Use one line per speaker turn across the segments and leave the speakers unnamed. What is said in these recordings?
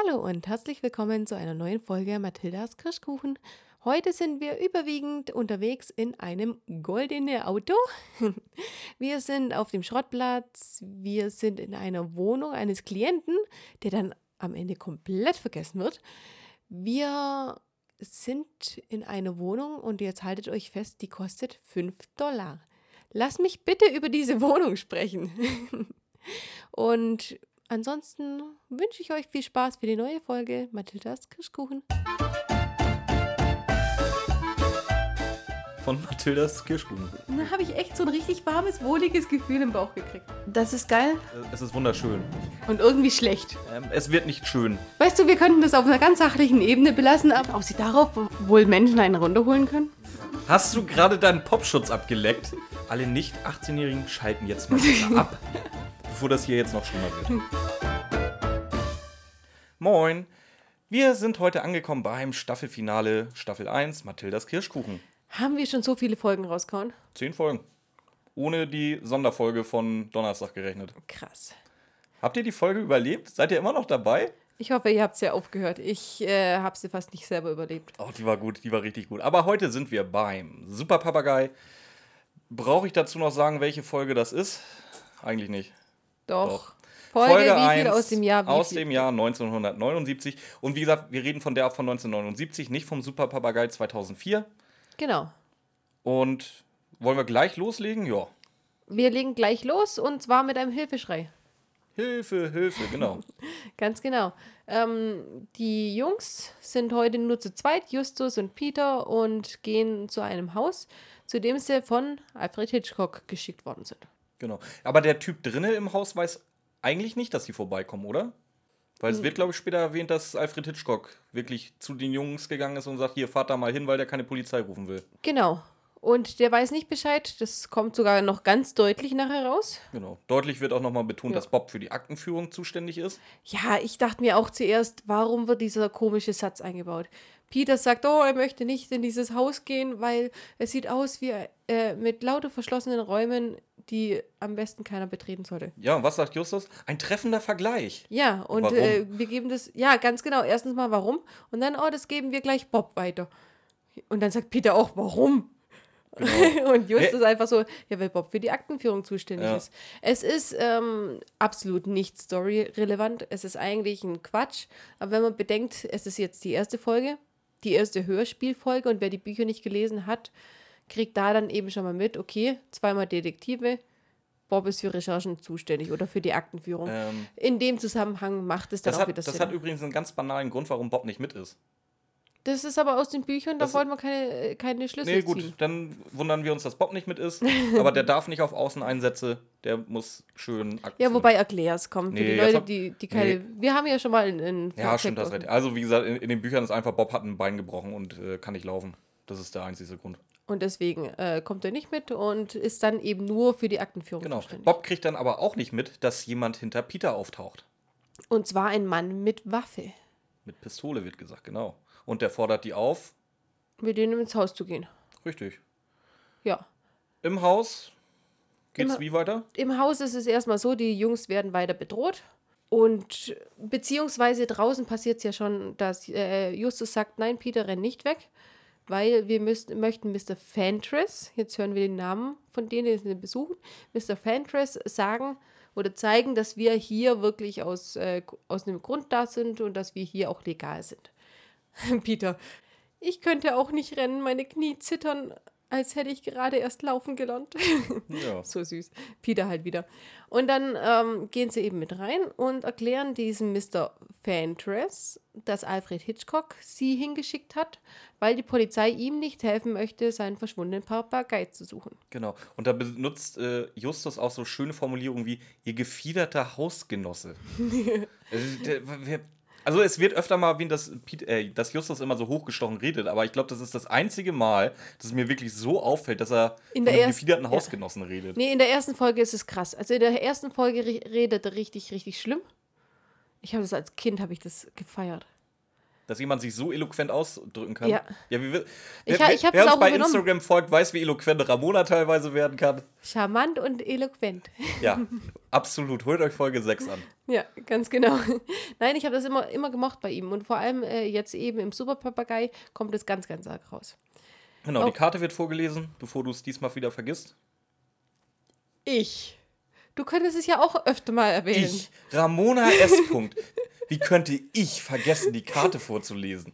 Hallo und herzlich willkommen zu einer neuen Folge Mathildas Kirschkuchen. Heute sind wir überwiegend unterwegs in einem goldenen Auto. Wir sind auf dem Schrottplatz, wir sind in einer Wohnung eines Klienten, der dann am Ende komplett vergessen wird. Wir sind in einer Wohnung und jetzt haltet euch fest, die kostet 5 Dollar. Lass mich bitte über diese Wohnung sprechen. Und ansonsten wünsche ich euch viel Spaß für die neue Folge Mathildas Kirschkuchen.
Von Mathildas Kirschkuchen.
Da habe ich echt so ein richtig warmes, wohliges Gefühl im Bauch gekriegt. Das ist geil
Äh, Es ist wunderschön.
und irgendwie schlecht.
Ähm, es wird nicht schön.
Weißt du, wir könnten das auf einer ganz sachlichen Ebene belassen, aber ob sie darauf wohl Menschen einen runterholen können?
Hast du gerade deinen Popschutz abgeleckt? Alle nicht 18-Jährigen schalten jetzt mal ab, bevor das hier jetzt noch schlimmer wird. Moin. Wir sind heute angekommen beim Staffelfinale Staffel 1 Mathildas Kirschkuchen.
Haben wir schon so viele Folgen rausgehauen?
Zehn Folgen. Ohne die Sonderfolge von Donnerstag gerechnet.
Krass.
Habt ihr die Folge überlebt? Seid ihr immer noch dabei?
Ich hoffe, ihr habt sie ja aufgehört. Ich äh, habe sie fast nicht selber überlebt.
Oh, die war gut, die war richtig gut. Aber heute sind wir beim Super Papagei. Brauche ich dazu noch sagen, welche Folge das ist? Eigentlich nicht.
Doch.
Doch.
Folge, wie viel
1
aus dem Jahr?
Aus
viel?
dem Jahr 1979. Und wie gesagt, wir reden von der von 1979, nicht vom Super Papagei 2004.
Genau.
Und wollen wir gleich loslegen? Ja.
Wir legen gleich los und zwar mit einem Hilfeschrei.
Hilfe, Hilfe, genau.
Ganz genau. Ähm, die Jungs sind heute nur zu zweit, Justus und Peter, und gehen zu einem Haus, zu dem sie von Alfred Hitchcock geschickt worden sind.
genau. Aber der Typ drinnen im Haus weiß eigentlich nicht, dass sie vorbeikommen, oder? Weil
Hm.
es wird, glaube ich, später erwähnt, dass Alfred Hitchcock wirklich zu den Jungs gegangen ist und sagt, hier, fahrt da mal hin, weil der keine Polizei rufen will.
Genau. Und der weiß nicht Bescheid. Das kommt sogar noch ganz deutlich nachher raus.
Genau. Deutlich wird auch nochmal betont,
Ja.
dass Bob für die Aktenführung zuständig ist.
Ja, ich dachte mir auch zuerst, warum wird dieser komische Satz eingebaut? Peter sagt, oh, er möchte nicht in dieses Haus gehen, weil es sieht aus wie äh, mit lauter verschlossenen Räumen, die am besten keiner betreten sollte.
Ja, und was sagt Justus? Ein treffender Vergleich.
Ja, und äh, wir geben das, ja, ganz genau. Erstens mal, warum? Und dann, oh, das geben wir gleich Bob weiter. Und dann sagt Peter auch, warum? und Justus einfach so, ja, weil Bob für die Aktenführung zuständig
Ja.
ist. Es ist ähm, absolut nicht storyrelevant. Es ist eigentlich ein Quatsch. Aber wenn man bedenkt, es ist jetzt die erste Folge, die erste Hörspielfolge und wer die Bücher nicht gelesen hat, kriegt da dann eben schon mal mit, okay, zweimal Detektive, Bob ist für Recherchen zuständig oder für die Aktenführung.
Ähm,
In dem Zusammenhang macht es dann
das
auch
hat,
wieder
das
Sinn.
hat übrigens einen ganz banalen Grund, warum Bob nicht mit ist.
Das ist aber aus den Büchern, da
Das-
wollten wir keine, äh, keine Schlüsse
Nee, gut,
ziehen.
dann wundern wir uns, dass Bob nicht mit ist. aber der darf nicht auf Außeneinsätze. Der muss schön Akten.
Ja, wobei erklär's kommt für
Nee,
die
jetzt
Leute, die, die keine.
nee.
Wir haben ja schon mal einen
Ja, stimmt, das recht. Also, wie gesagt, in, in den Büchern ist einfach, Bob hat ein Bein gebrochen und äh, kann nicht laufen. Das ist der einzige Grund.
Und deswegen äh, kommt er nicht mit und ist dann eben nur für die Aktenführung
Genau.
zuständig.
Bob kriegt dann aber auch nicht mit, dass jemand hinter Peter auftaucht.
Und zwar ein Mann mit Waffe,
Mit Pistole wird gesagt, genau. Und der fordert die auf.
mit denen ins Haus zu gehen.
Richtig.
Ja.
Im Haus geht's
Im-
wie weiter?
Im Haus ist es erstmal so, die Jungs werden weiter bedroht. Und beziehungsweise draußen passiert es ja schon, dass äh, Justus sagt, nein, Peter, renn nicht weg, weil wir müssen, möchten Mr. Fantress, jetzt hören wir den Namen von denen, die ihn besuchen, Mr. Fantress sagen oder zeigen, dass wir hier wirklich aus, äh, aus einem Grund da sind und dass wir hier auch legal sind. Peter, ich könnte auch nicht rennen, meine Knie zittern, als hätte ich gerade erst laufen gelernt.
Ja.
So süß. Peter halt wieder. Und dann ähm, gehen sie eben mit rein und erklären diesem Mr. Fantress, dass Alfred Hitchcock sie hingeschickt hat, weil die Polizei ihm nicht helfen möchte, seinen verschwundenen Papagei zu suchen.
Genau. Und da benutzt äh, Justus auch so schöne Formulierungen wie ihr gefiederter Hausgenosse. also, der, wer, also es wird öfter mal erwähnt, dass, äh, dass Justus immer so hochgestochen redet, aber ich glaube, das ist das einzige Mal, dass es mir wirklich so auffällt, dass er
In der
einem
ersten-
gefiederten
ja.
Hausgenossen redet.
Nee, in der ersten Folge ist es krass. Also in der ersten Folge re redet er richtig, richtig schlimm. Ich habe das als Kind, habe ich das gefeiert.
Dass jemand sich so eloquent ausdrücken kann.
Ja.
ja wie,
Ich
wer,
ich hab's
wer uns
auch
bei. Instagram folgt, weiß, wie eloquent Ramona teilweise werden kann.
Charmant und eloquent.
Ja, absolut. Holt euch Folge 6 an.
Ja, ganz genau. Nein, ich habe das immer, immer gemocht bei ihm. Und vor allem äh, jetzt eben im Superpapagei kommt es ganz, ganz arg raus.
Genau,
Oh.
die Karte wird vorgelesen, bevor du es diesmal wieder vergisst.
Ich. Du könntest es ja auch öfter mal erwähnen.
Ich, Ramona S. Wie könnte ich vergessen, die Karte vorzulesen?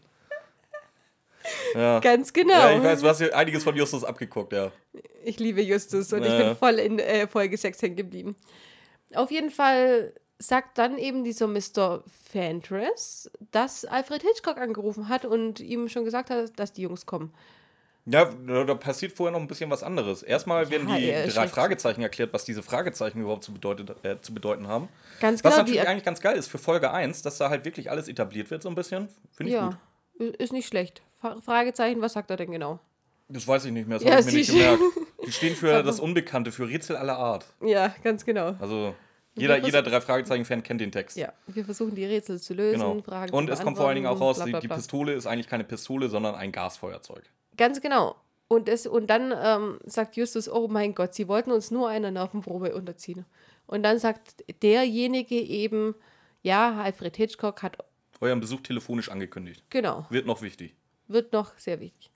Ja.
Ganz genau.
Ja, ich weiß, du hast ja einiges von Justus abgeguckt, ja.
Ich liebe Justus und ich
Ja.
bin voll in äh, Folge 6 hängen geblieben. Auf jeden Fall sagt dann eben dieser Mr. Fentress, dass Alfred Hitchcock angerufen hat und ihm schon gesagt hat, dass die Jungs kommen.
Ja, da passiert vorher noch ein bisschen was anderes. Erstmal werden die
er
drei. Fragezeichen erklärt, was diese Fragezeichen überhaupt zu, bedeutet, äh, zu bedeuten haben.
Ganz
Was
genau,
natürlich
die
eigentlich ganz geil ist für Folge 1, dass da halt wirklich alles etabliert wird, so ein bisschen. Finde ich gut.
ja, ist nicht schlecht. Fra- Fragezeichen, was sagt er denn genau?
Das weiß ich nicht mehr, das
Ja,
habe ich mir nicht gemerkt. Die stehen für das Unbekannte, für Rätsel aller Art.
Ja, ganz genau.
Also jeder, jeder drei Fragezeichen-Fan kennt den Text.
Ja, wir versuchen die Rätsel zu lösen,
Genau.
Fragen
Und es kommt vor allen Dingen auch raus, die,
bla,
die
bla, bla.
Pistole ist eigentlich keine Pistole, sondern ein Gasfeuerzeug.
Ganz genau. Und, es, und dann ähm, sagt Justus, oh mein Gott, sie wollten uns nur einer Nervenprobe unterziehen. Und dann sagt derjenige eben, ja, Alfred Hitchcock hat,
Euren Besuch telefonisch angekündigt.
genau,
Wird noch wichtig.
wird noch sehr wichtig.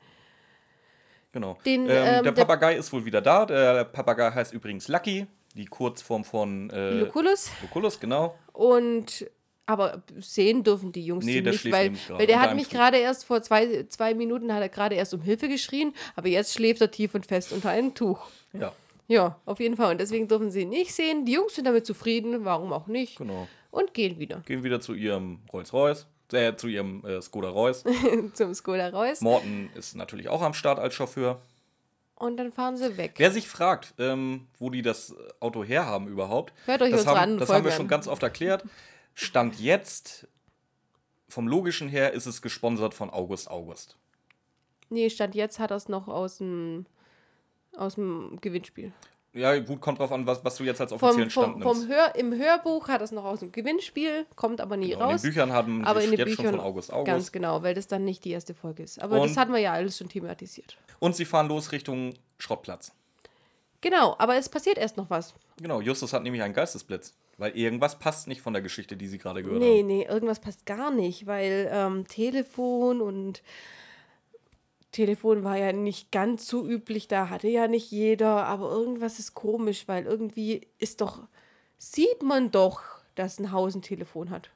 Genau.
Den,
ähm,
ähm,
der
der-
Papagei ist wohl wieder da. Der Papagei heißt übrigens Lucky, die Kurzform von äh,
Lucullus.
Lucullus, genau.
Und aber sehen dürfen die Jungs
Nee,
nicht, weil, weil der hat mich gerade erst vor zwei, zwei Minuten hat er gerade erst um Hilfe geschrien, aber jetzt schläft er tief und fest unter einem Tuch.
Ja,
Ja, auf jeden Fall. Und deswegen dürfen sie ihn nicht sehen. Die Jungs sind damit zufrieden, warum auch nicht.
genau.
Und gehen wieder
Gehen wieder zu ihrem Rolls-Royce, äh, zu ihrem äh, Skoda Royce.
zum Skoda raus.
Morten ist natürlich auch am Start als Chauffeur.
Und dann fahren sie weg.
Wer sich fragt, ähm, wo die das Auto herhaben überhaupt,
Hört euch
das, haben, das haben wir
Folgen
schon
an.
ganz oft erklärt. Stand jetzt, vom Logischen her, ist es gesponsert von August August.
Nee, Stand jetzt hat er es noch aus dem, aus dem Gewinnspiel.
Ja, gut, kommt drauf an, was, was du jetzt als
Vom,
offiziellen Stand
vom,
nimmst.
vom Hör, Im Hörbuch hat es noch aus dem Gewinnspiel, kommt aber nie
Genau, in
raus.
den Büchern haben
aber in den
jetzt
Büchern
schon von August August.
Ganz genau, weil das dann nicht die erste Folge ist. Aber das
Und-
hatten wir ja alles schon thematisiert.
Und sie fahren los Richtung Schrottplatz.
Genau, aber es passiert erst noch was.
Genau, Justus hat nämlich einen Geistesblitz. Weil irgendwas passt nicht von der Geschichte, die sie gerade gehört
Nee,
haben.
nee, irgendwas passt gar nicht, weil ähm, Telefon und Telefon war ja nicht ganz so üblich, da hatte ja nicht jeder, aber irgendwas ist komisch, weil irgendwie ist doch, sieht man doch, dass ein Haus ein Telefon hat.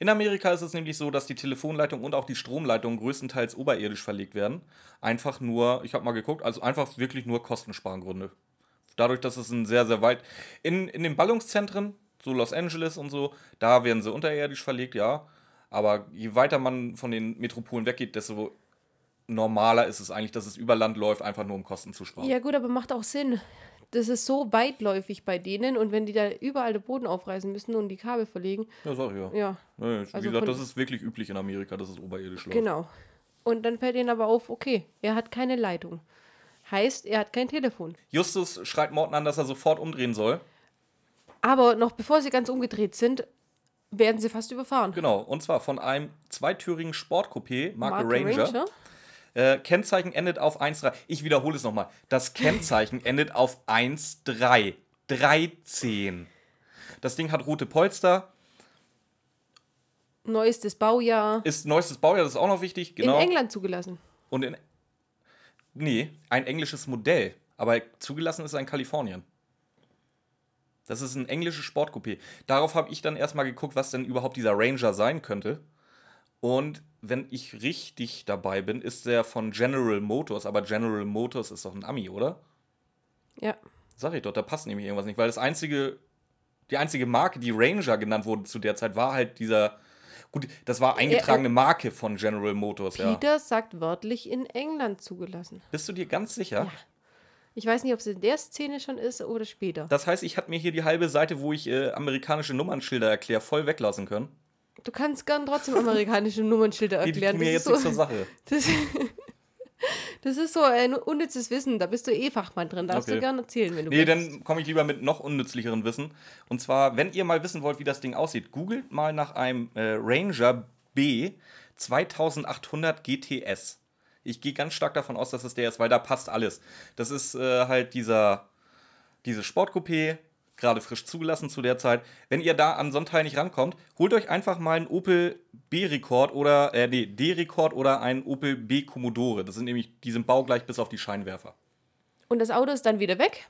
In Amerika ist es nämlich so, dass die Telefonleitung und auch die Stromleitung größtenteils oberirdisch verlegt werden. Einfach nur, ich habe mal geguckt, also einfach wirklich nur Kostensparengründe. Dadurch, dass es ein sehr, sehr weit. In, in den Ballungszentren, so Los Angeles und so, da werden sie unterirdisch verlegt, ja. Aber je weiter man von den Metropolen weggeht, desto normaler ist es eigentlich, dass es über Land läuft, einfach nur um Kosten zu sparen.
Ja gut, aber macht auch Sinn. Das ist so weitläufig bei denen und wenn die da überall den Boden aufreißen müssen und die Kabel verlegen,
Ja, sag ich ja.
ja,
Nee, wie
Also
gesagt, das ist wirklich üblich in Amerika, dass es oberirdisch läuft.
genau. Und dann fällt ihnen aber auf, okay, er hat keine Leitung. Heißt, er hat kein Telefon.
Justus schreit Morten an, dass er sofort umdrehen soll.
Aber noch bevor sie ganz umgedreht sind, werden sie fast überfahren.
Genau, und zwar von einem zweitürigen Sportcoupé, Marke,
Marke
Ranger. Äh, Kennzeichen endet auf 1,3. Ich wiederhole es nochmal. Das Kennzeichen endet auf 1,3. 13. Das Ding hat rote Polster,
Neuestes Baujahr.
ist neuestes Baujahr, das ist auch noch wichtig. Genau.
In England zugelassen.
Und in. Nee, ein englisches Modell. Aber zugelassen ist es in Kalifornien. Das ist ein englisches Sportcoupé. Darauf habe ich dann erstmal geguckt, was denn überhaupt dieser Ranger sein könnte. Und wenn ich richtig dabei bin, ist der von General Motors. Aber General Motors ist doch ein Ami, oder?
Ja.
Sag ich doch, da passt nämlich irgendwas nicht. Weil das einzige, die einzige Marke, die Ranger genannt wurde zu der Zeit, war halt dieser. Gut, das war eingetragene Marke von General Motors, ja.
Peter sagt wörtlich in England zugelassen.
Bist du dir ganz sicher?
Ja. Ich weiß nicht, ob es in der Szene schon ist oder später.
Das heißt, ich hatte mir hier die halbe Seite, wo ich äh, amerikanische Nummernschilder erkläre, voll weglassen können.
Du kannst gern trotzdem amerikanische Nummernschilder
Die, die
erklären.
tun mir
Das
jetzt
so,
zur Sache.
das, das ist so ein unnützes Wissen. Da bist du eh Fachmann drin. Darfst
Okay.
du gerne erzählen, wenn du
Nee,
willst.
dann komme ich lieber mit noch unnützlicheren Wissen. Und zwar, wenn ihr mal wissen wollt, wie das Ding aussieht, googelt mal nach einem äh, Ranger B 2800 GTS. Ich gehe ganz stark davon aus, dass es der ist, weil da passt alles. Das ist äh, halt dieser, diese Sportcoupé, gerade frisch zugelassen zu der Zeit. Wenn ihr da an Sonntag nicht rankommt, holt euch einfach mal einen Opel B-Rekord oder, äh, nee, D-Rekord oder einen Opel B Commodore. Das sind nämlich, die sind baugleich bis auf die Scheinwerfer.
Und das Auto ist dann wieder weg.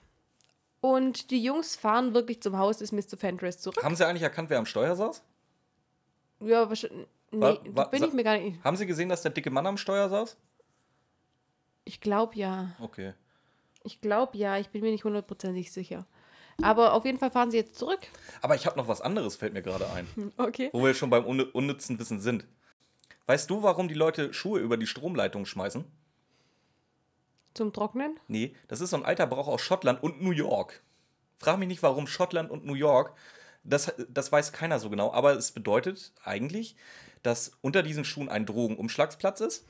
Und die Jungs fahren wirklich zum Haus des Mr. Fentress zurück.
Haben sie eigentlich erkannt, wer am Steuer saß?
Ja, wahrscheinlich. Nee,
Wa-
da
wa-
bin ich mir gar nicht.
Haben sie gesehen, dass der dicke Mann am Steuer saß?
Ich glaube ja.
Okay.
Ich glaube ja. Ich bin mir nicht hundertprozentig sicher. Aber auf jeden Fall fahren sie jetzt zurück.
Aber ich habe noch was anderes, fällt mir gerade ein.
Okay.
Wo wir schon beim unn unnützen Wissen sind. Weißt du, warum die Leute Schuhe über die Stromleitung schmeißen?
Zum Trocknen?
Nee, das ist so ein alter Brauch aus Schottland und New York. Frag mich nicht, warum Schottland und New York. Das, das weiß keiner so genau, aber es bedeutet eigentlich, dass unter diesen Schuhen ein Drogenumschlagsplatz ist.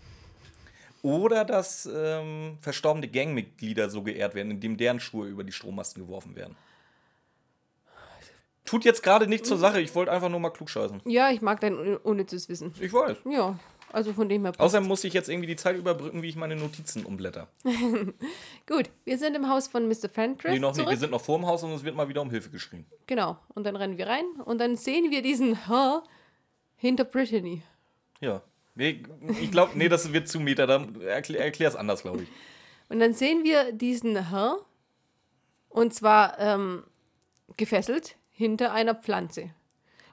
Oder dass ähm, verstorbene Gangmitglieder so geehrt werden, indem deren Schuhe über die Strommasten geworfen werden. Tut jetzt gerade nichts zur Sache, ich wollte einfach nur mal klugscheißen.
Ja, ich mag dein un- unnützes Wissen.
Ich weiß.
Ja, also von dem her. passt.
Außerdem muss ich jetzt irgendwie die Zeit überbrücken, wie ich meine Notizen umblätter.
Gut, wir sind im Haus von Mr. Fentress.
Nee, noch nicht. Wir sind noch vor dem Haus und es wird mal wieder um Hilfe geschrien.
Genau. Und dann rennen wir rein und dann sehen wir diesen Herr hinter Brittany.
Ja. Nee, ich glaube, nee, das wird zu Meter. Dann erklär, erklär es anders, glaube ich.
Und dann sehen wir diesen Herr und zwar ähm, gefesselt hinter einer Pflanze.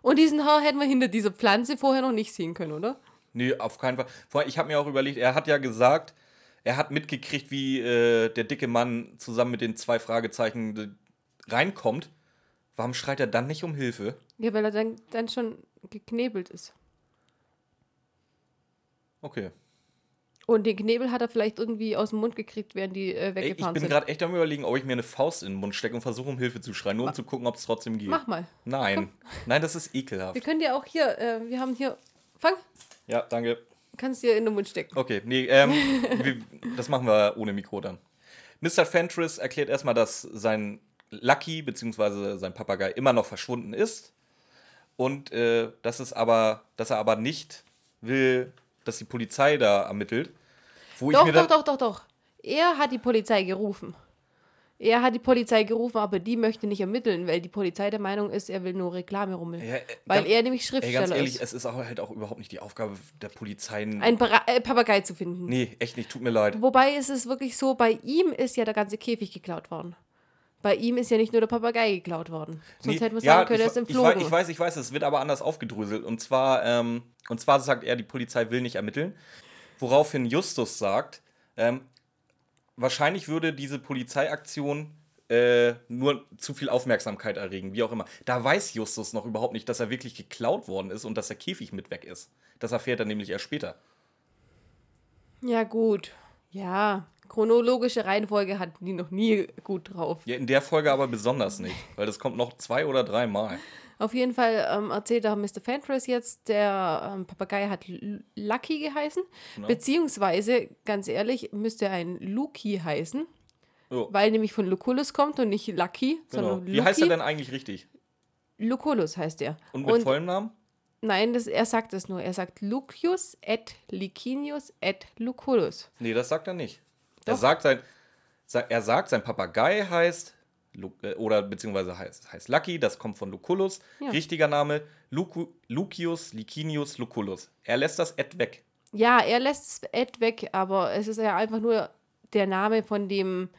Und diesen Herr hätten wir hinter dieser Pflanze vorher noch nicht sehen können, oder?
Nee, auf keinen Fall. Vorher, ich habe mir auch überlegt, er hat ja gesagt, er hat mitgekriegt, wie äh, der dicke Mann zusammen mit den zwei Fragezeichen äh, reinkommt. Warum schreit er dann nicht um Hilfe?
Ja, weil er dann, dann schon geknebelt ist.
Okay.
Und den Knebel hat er vielleicht irgendwie aus dem Mund gekriegt, während die äh,
Ey, ich
weggefahren
bin
sind.
gerade echt am überlegen, ob ich mir eine Faust in den Mund stecke und versuche, um Hilfe zu schreien, nur um zu gucken, ob es trotzdem geht.
Mach mal.
Nein. Nein, das ist ekelhaft.
Wir können dir auch hier, äh, wir haben hier, fang,
Ja, danke.
kannst dir in den Mund stecken.
Okay, nee, ähm, wir, das machen wir ohne Mikro dann. Mr. Fentress erklärt erstmal, dass sein Lucky bzw. sein Papagei immer noch verschwunden ist und äh, dass es aber, dass er aber nicht will, dass die Polizei da ermittelt. Wo ich
Doch,
mir
doch, doch, doch, doch. Er hat die Polizei gerufen. Er hat die Polizei gerufen, aber die möchte nicht ermitteln, weil die Polizei der Meinung ist, er will nur Reklame rummeln.
Ja, äh,
weil
ganz-
er nämlich Schriftsteller
ganz ehrlich,
ist.
es ist auch halt auch überhaupt nicht die Aufgabe der Polizei.
Ein Para äh, Papagei zu finden.
nee, echt nicht, tut mir leid.
Wobei ist es wirklich so, bei ihm ist ja der ganze Käfig geklaut worden. Bei ihm ist ja nicht nur der Papagei geklaut worden. Sonst
Nee,
wir
ja,
sagen können, er
ich,
ist
ich,
entflogen.
ich weiß, ich weiß, es wird aber anders aufgedröselt. Und zwar, ähm, und zwar sagt er, die Polizei will nicht ermitteln. Woraufhin Justus sagt, ähm, wahrscheinlich würde diese Polizeiaktion äh, nur zu viel Aufmerksamkeit erregen, wie auch immer. Da weiß Justus noch überhaupt nicht, dass er wirklich geklaut worden ist und dass der Käfig mit weg ist. Das erfährt er nämlich erst später.
Ja, gut. Ja, chronologische Reihenfolge hatten die noch nie gut drauf.
Ja, in der Folge aber besonders nicht, weil das kommt noch zwei oder dreimal.
Auf jeden Fall ähm, erzählt auch Mr. Fentress jetzt, der ähm, Papagei hat Lucky geheißen.
Genau.
Beziehungsweise, ganz ehrlich, müsste er ein Luki heißen,
Jo,
weil nämlich von Lucullus kommt und nicht Lucky,
genau.
sondern
Wie heißt er
Luki.
denn eigentlich richtig?
Lucullus heißt er.
Und mit vollem Namen?
Nein, das, er sagt es nur. Er sagt Lucius et Licinius et Lucullus.
Nee, das sagt er nicht. Er
Doch.
sagt, sein, er sagt, sein Papagei heißt, äh, oder beziehungsweise heißt, heißt Lucky, das kommt von Lucullus.
Ja.
Richtiger Name Lucu, Lucius Licinius Lucullus. Er lässt das Ed weg.
Ja, er lässt es Ed weg, aber es ist ja einfach nur der Name von dem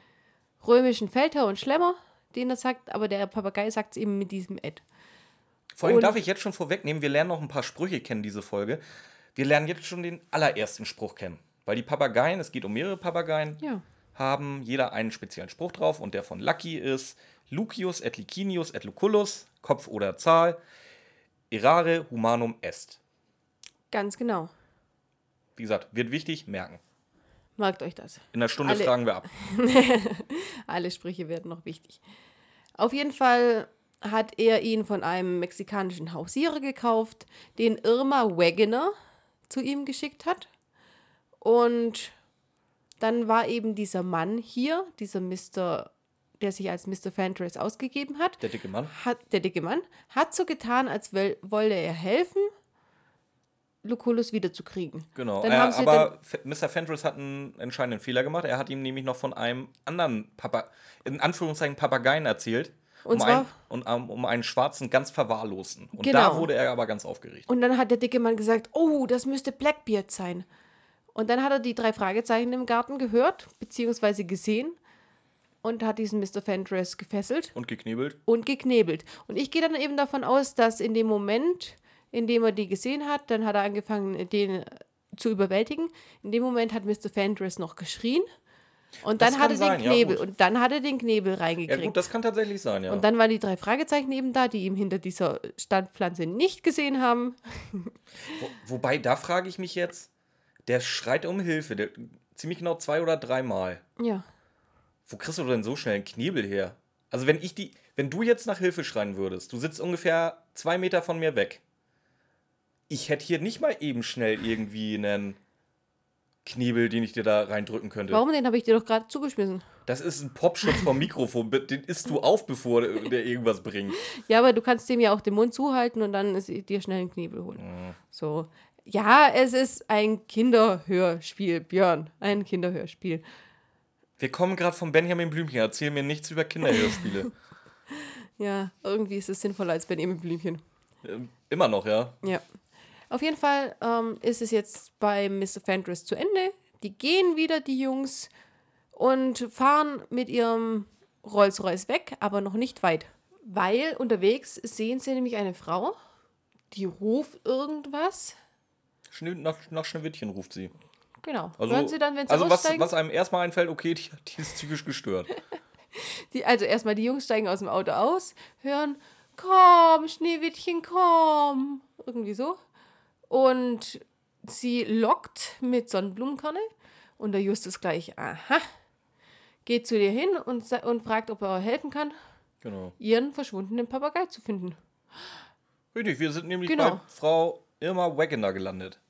römischen Feldherr und Schlemmer, den er sagt, aber der Papagei sagt es eben mit diesem Ed.
Vor allem
Und-
darf ich jetzt schon vorwegnehmen, wir lernen noch ein paar Sprüche kennen, diese Folge. Wir lernen jetzt schon den allerersten Spruch kennen. Weil die Papageien, es geht um mehrere Papageien,
Ja.
haben jeder einen speziellen Spruch drauf und der von Lucky ist Lucius et Licinius et Lucullus, Kopf oder Zahl, errare humanum est.
Ganz genau.
Wie gesagt, wird wichtig, merken.
Merkt euch das.
In einer Stunde
Alle-
fragen wir ab.
Alle Sprüche werden noch wichtig. Auf jeden Fall hat er ihn von einem mexikanischen Hausierer gekauft, den Irma Wegener zu ihm geschickt hat. Und dann war eben dieser Mann hier, dieser Mr., der sich als Mr. Fentress ausgegeben hat,
Der dicke Mann.
hat der dicke Mann, hat so getan, als wolle er helfen, Lucullus wiederzukriegen.
Genau, äh,
haben sie
aber Mr. Fenris hat einen entscheidenden Fehler gemacht. Er hat ihm nämlich noch von einem anderen Papa, in Anführungszeichen Papageien erzählt.
Und
um,
zwar-
einen, und, ähm, um einen schwarzen, ganz verwahrlosten. Und
Genau.
da wurde er aber ganz aufgeregt.
Und dann hat der dicke Mann gesagt, oh, das müsste Blackbeard sein. Und dann hat er die drei Fragezeichen im Garten gehört, beziehungsweise gesehen und hat diesen Mr. Fenris gefesselt
Und geknebelt.
und geknebelt. Und ich gehe dann eben davon aus, dass in dem Moment, in dem er die gesehen hat, dann hat er angefangen, den zu überwältigen. In dem Moment hat Mr. Fenris noch geschrien und
Das
dann hat er den
ja,
Knebel
gut.
und dann hat er den Knebel
Ja
reingekriegt.
gut, das kann tatsächlich sein, ja.
und dann waren die drei Fragezeichen eben da, die ihm hinter dieser Standpflanze nicht gesehen haben.
Wo, wobei, da frage ich mich jetzt, der schreit um Hilfe, der, ziemlich genau zwei oder dreimal.
Ja.
Wo kriegst du denn so schnell einen Knebel her? Also wenn ich die, wenn du jetzt nach Hilfe schreien würdest, du sitzt ungefähr zwei Meter von mir weg. Ich hätte hier nicht mal eben schnell irgendwie einen Knebel, den ich dir da reindrücken könnte.
Warum? Den habe ich dir doch gerade zugeschmissen.
Das ist ein Popschutz vom Mikrofon. Den isst du auf, bevor der, irgendwas bringt.
Ja, aber du kannst dem ja auch den Mund zuhalten und dann ist, dir schnell einen Knebel holen. So. Ja, es ist ein Kinderhörspiel, Björn. Ein Kinderhörspiel.
Wir kommen gerade von Benjamin Blümchen. Erzähl mir nichts über Kinderhörspiele.
Ja, irgendwie ist es sinnvoller als Benjamin Blümchen.
Ähm, Immer noch, ja.
Ja. Auf jeden Fall ähm, ist es jetzt bei Mr. Fenris zu Ende. Die gehen wieder, die Jungs, und fahren mit ihrem Rolls-Royce weg, aber noch nicht weit. Weil unterwegs sehen sie nämlich eine Frau, die ruft irgendwas.
Nach, nach Schneewittchen ruft sie.
Genau.
Also,
Hören sie dann, wenn sie
also was, was einem erstmal einfällt, okay, die, die ist psychisch gestört.
Die, also erstmal die Jungs steigen aus dem Auto aus, hören, komm, Schneewittchen, komm. Irgendwie so. Und sie lockt mit Sonnenblumenkerne und der Justus gleich, aha, geht zu dir hin und, und fragt, ob er helfen kann,
Genau.
ihren verschwundenen Papagei zu finden.
Richtig, wir sind nämlich
Genau.
bei Frau Irma Wagener gelandet.